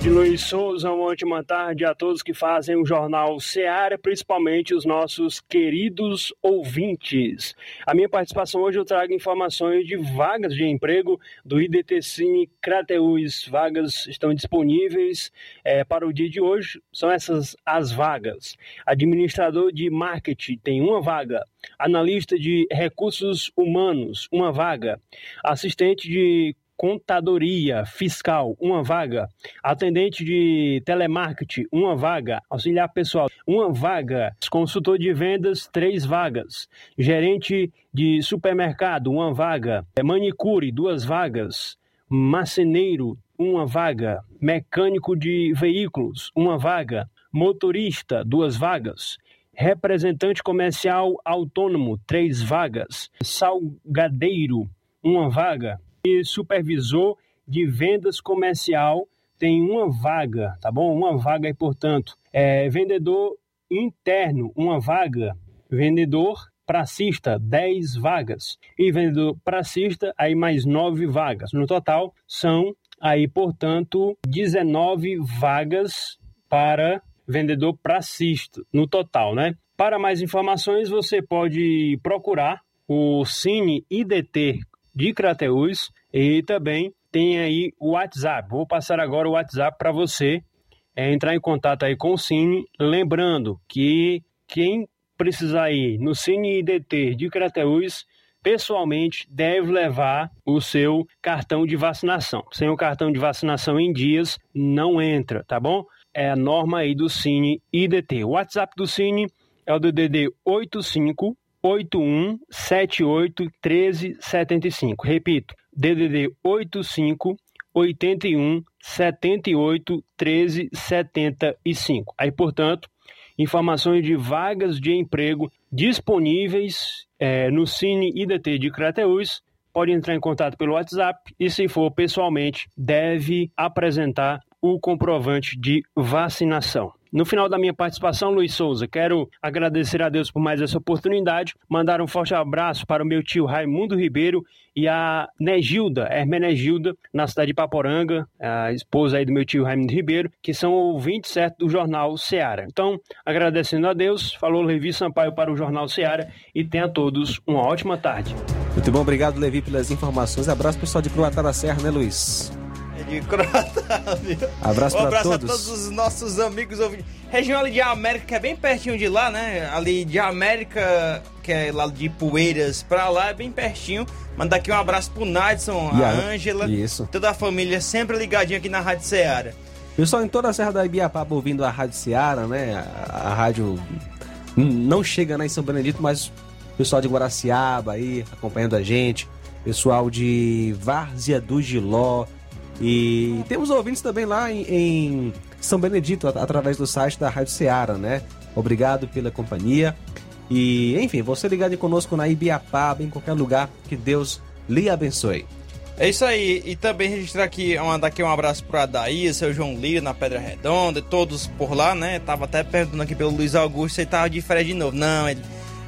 de Luiz Souza, uma ótima tarde a todos que fazem o Jornal Seara, principalmente os nossos queridos ouvintes. A minha participação hoje eu trago informações de vagas de emprego do IDT Cine Crateus. Vagas estão disponíveis é, para o dia de hoje, são essas as vagas. Administrador de marketing tem uma vaga. Analista de recursos humanos, uma vaga. Assistente de contadoria fiscal, uma vaga, atendente de telemarketing, uma vaga, auxiliar pessoal, uma vaga, consultor de vendas, três vagas, gerente de supermercado, uma vaga, manicure, duas vagas, marceneiro, uma vaga, mecânico de veículos, uma vaga, motorista, duas vagas, representante comercial autônomo, três vagas, salgadeiro, uma vaga, e supervisor de vendas comercial tem uma vaga, tá bom? Uma vaga aí, portanto. É, vendedor interno, uma vaga. Vendedor pracista, 10 vagas. E vendedor pracista, aí mais 9 vagas. No total, são aí, portanto, 19 vagas para vendedor pracista, no total, né? Para mais informações, você pode procurar o Cine IDT de Crateus e também tem aí o WhatsApp. Vou passar agora o WhatsApp para você é, entrar em contato aí com o Cine. Lembrando que quem precisar ir no Cine IDT de Crateus, pessoalmente deve levar o seu cartão de vacinação. Sem o cartão de vacinação em dias, não entra, tá bom? É a norma aí do Cine IDT. O WhatsApp do Cine é o DDD 85 81 78 13 75. Repito, DDD 85 81 78 13 75. Aí, portanto, informações de vagas de emprego disponíveis é, no Cine IDT de Crateús. Pode entrar em contato pelo WhatsApp e, se for pessoalmente, deve apresentar o comprovante de vacinação. No final da minha participação, Luiz Souza, quero agradecer a Deus por mais essa oportunidade, mandar um forte abraço para o meu tio Raimundo Ribeiro e a Negilda, Hermenegilda, na cidade de Paporanga, a esposa aí do meu tio Raimundo Ribeiro, que são ouvintes certo do Jornal Seara. Então, agradecendo a Deus, falou Levi Sampaio para o Jornal Seara e tenha todos uma ótima tarde. Muito bom, obrigado Levi pelas informações. Abraço pessoal de Croatá da Serra, né Luiz? De Croatá, viu? Abraço, um pra abraço todos. a todos os nossos amigos ouvintes. Região ali de América, que é bem pertinho de lá, né? Ali de América, que é lá de Poeiras pra lá, é bem pertinho. Mandar aqui um abraço pro Nadson, E a Ângela, isso. toda a família sempre ligadinha aqui na Rádio Ceará. Pessoal em toda a Serra da Ibiapaba ouvindo a Rádio Seara, né? A, a rádio não chega né, em São Benedito, mas o pessoal de Guaraciaba aí acompanhando a gente, pessoal de Várzea do Giló e temos ouvintes também lá em, em São Benedito at- através do site da Rádio Seara, né? Obrigado pela companhia e enfim, você ligado conosco na Ibiapaba, em qualquer lugar, que Deus lhe abençoe. É isso aí, e também registrar aqui, mandar aqui um abraço pro Adair, seu João Lira na Pedra Redonda, todos por lá, né? Tava até perguntando aqui pelo Luiz Augusto se ele tava de férias de novo. Não, ele.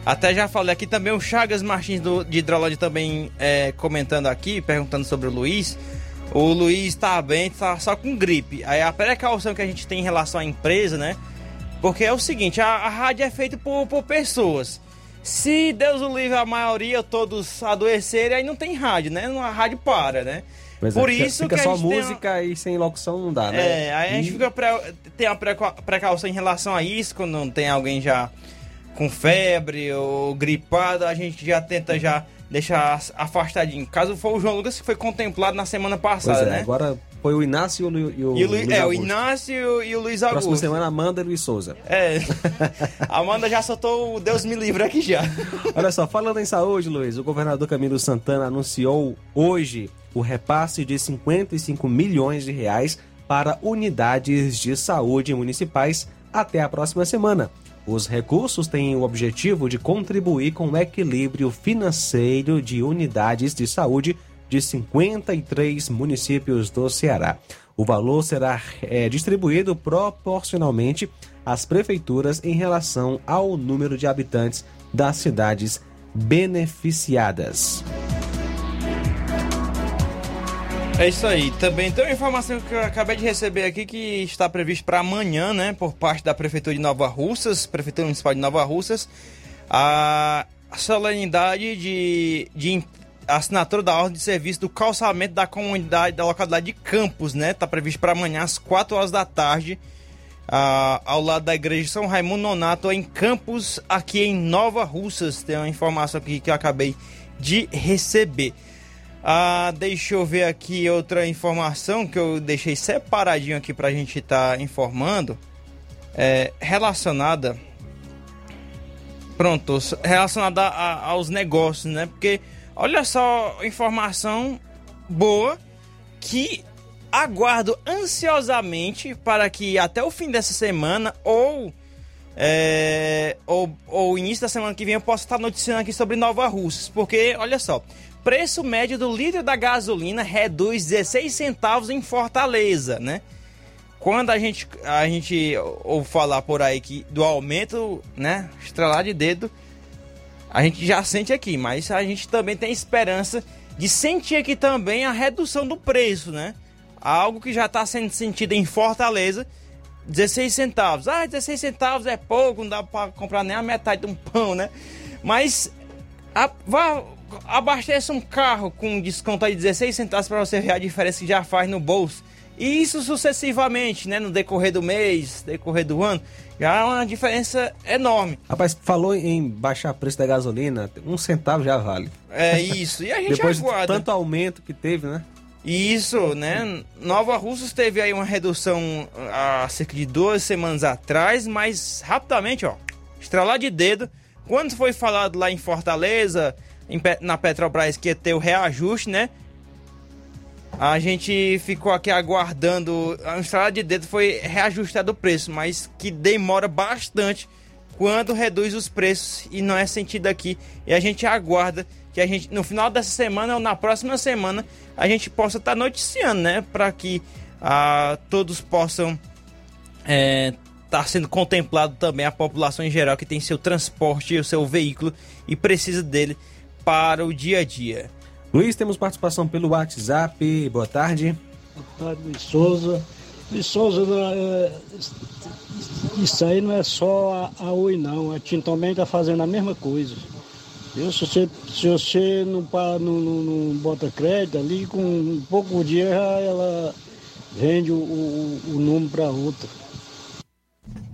Até já falei aqui também o Chagas Martins do, de Hidrolândia também é, comentando aqui, perguntando sobre o Luiz. O Luiz tá bem, tá só com gripe. Aí a precaução que a gente tem em relação à empresa, né? Porque é o seguinte, a, a rádio é feita por, por pessoas. Se Deus o livre, a maioria, todos adoecerem, aí não tem rádio, né? A rádio para, né? Pois é, por fica- isso fica que só uma- música e sem locução não dá, né? é, aí a gente E- fica pre- tem a preca- precaução em relação a isso, quando não tem alguém já com febre ou gripado, a gente já tenta já deixar as- afastadinho. Caso for o João Lucas, que foi contemplado na semana passada, é, né? agora foi o Inácio e o, e o, E o, Lu- Luiz é, o Augusto. Inácio e o Luiz Próxima Augusto. semana, Amanda e Luiz Souza. É. Amanda já soltou o Deus me livre aqui já. Olha só, falando em saúde, Luiz, o governador Camilo Santana anunciou hoje o repasse de 55 milhões de reais para unidades de saúde municipais até a próxima semana. Os recursos têm o objetivo de contribuir com o equilíbrio financeiro de unidades de saúde de 53 municípios do Ceará. O valor será eh, distribuído proporcionalmente às prefeituras em relação ao número de habitantes das cidades beneficiadas. É isso aí. Também tem uma informação que eu acabei de receber aqui que está previsto para amanhã, né, por parte da Prefeitura de Nova Russas, Prefeitura Municipal de Nova Russas, a solenidade de, de assinatura da ordem de serviço do calçamento da comunidade, da localidade de Campos, né? Está previsto para amanhã às 4 horas da tarde, ah, ao lado da igreja São Raimundo Nonato, em Campos, aqui em Nova Russas. Tem uma informação aqui que eu acabei de receber. Ah, deixa eu ver aqui outra informação que eu deixei separadinho aqui pra gente estar informando. É, relacionada. Pronto, relacionada a- aos negócios, né? Porque olha só, informação boa que aguardo ansiosamente para que até o fim dessa semana ou é, ou, ou início da semana que vem eu possa estar noticiando aqui sobre Nova Russas, porque olha só, preço médio do litro da gasolina reduz 16 centavos em Fortaleza, né? Quando a gente a gente ouve falar por aí que do aumento, né, estrelar de dedo, a gente já sente aqui, mas a gente também tem esperança de sentir aqui também a redução do preço, né? Algo que já está sendo sentido em Fortaleza, 16 centavos. Ah, 16 centavos é pouco, não dá para comprar nem a metade de um pão, né? Mas a, abasteça um carro com desconto de 16 centavos para você ver a diferença que já faz no bolso. E isso sucessivamente, né? No decorrer do mês, decorrer do ano, já é uma diferença enorme. Rapaz, falou em baixar o preço da gasolina, um centavo já vale. É isso. E a gente Depois aguarda. de tanto aumento que teve, né? Isso, né? Nova Russas teve aí uma redução há cerca de duas semanas atrás, mas rapidamente, ó, estralar de dedo, Quando foi falado lá em Fortaleza, na Petrobras, que ia ter o reajuste, né? A gente ficou aqui aguardando. A estrada de dedo foi reajustado o preço, mas que demora bastante quando reduz os preços e não é sentido aqui. E a gente aguarda que a gente, no final dessa semana ou na próxima semana, a gente possa estar noticiando, né? Para que ah, todos possam estar sendo contemplado também a população em geral que tem seu transporte, o seu veículo e precisa dele para o dia a dia. Luiz, temos participação pelo WhatsApp. Boa tarde. Boa tarde, Luiz Souza. Luiz Souza, é, isso aí não é só a, a Oi, não. A Tim também está fazendo a mesma coisa. Eu, se você, se você não, não, não, não bota crédito ali, com um pouco dia ela vende o, o, o número para outra.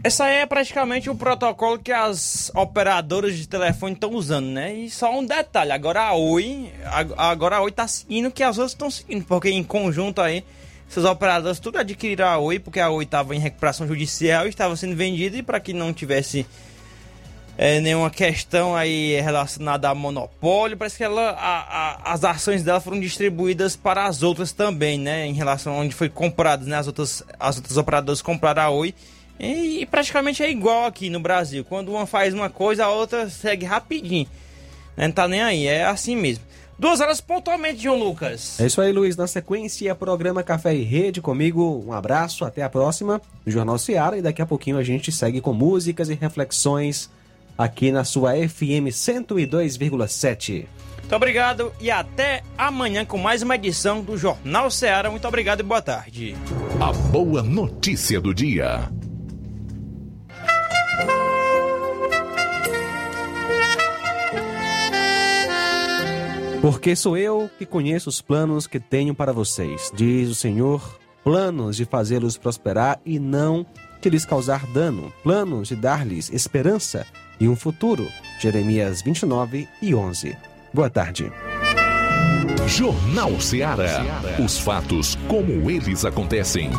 Essa é praticamente o protocolo que as operadoras de telefone estão usando, né? E só um detalhe, agora a Oi, agora a Oi tá seguindo que as outras estão seguindo, porque em conjunto aí, essas operadoras tudo adquiriram a Oi, porque a Oi estava em recuperação judicial estava sendo vendida, e para que não tivesse é, nenhuma questão aí relacionada a monopólio, parece que ela, a- a- as ações dela foram distribuídas para as outras também, né? Em relação a onde foi compradas, né? As outras, as outras operadoras compraram a Oi. E, e praticamente é igual aqui no Brasil. Quando uma faz uma coisa, a outra segue rapidinho. Né? Não tá nem aí, é assim mesmo. Duas horas pontualmente, João Lucas. É isso aí, Luiz. Na sequência, programa Café e Rede comigo. Um abraço, até a próxima no Jornal Seara. E daqui a pouquinho a gente segue com músicas e reflexões aqui na sua FM 102,7. Muito obrigado e até amanhã com mais uma edição do Jornal Seara. Muito obrigado e boa tarde. A boa notícia do dia. Porque sou eu que conheço os planos que tenho para vocês, diz o Senhor, planos de fazê-los prosperar e não de lhes causar dano, planos de dar-lhes esperança e um futuro. Jeremias 29 e 11. Boa tarde. Jornal Seara. Os fatos como eles acontecem.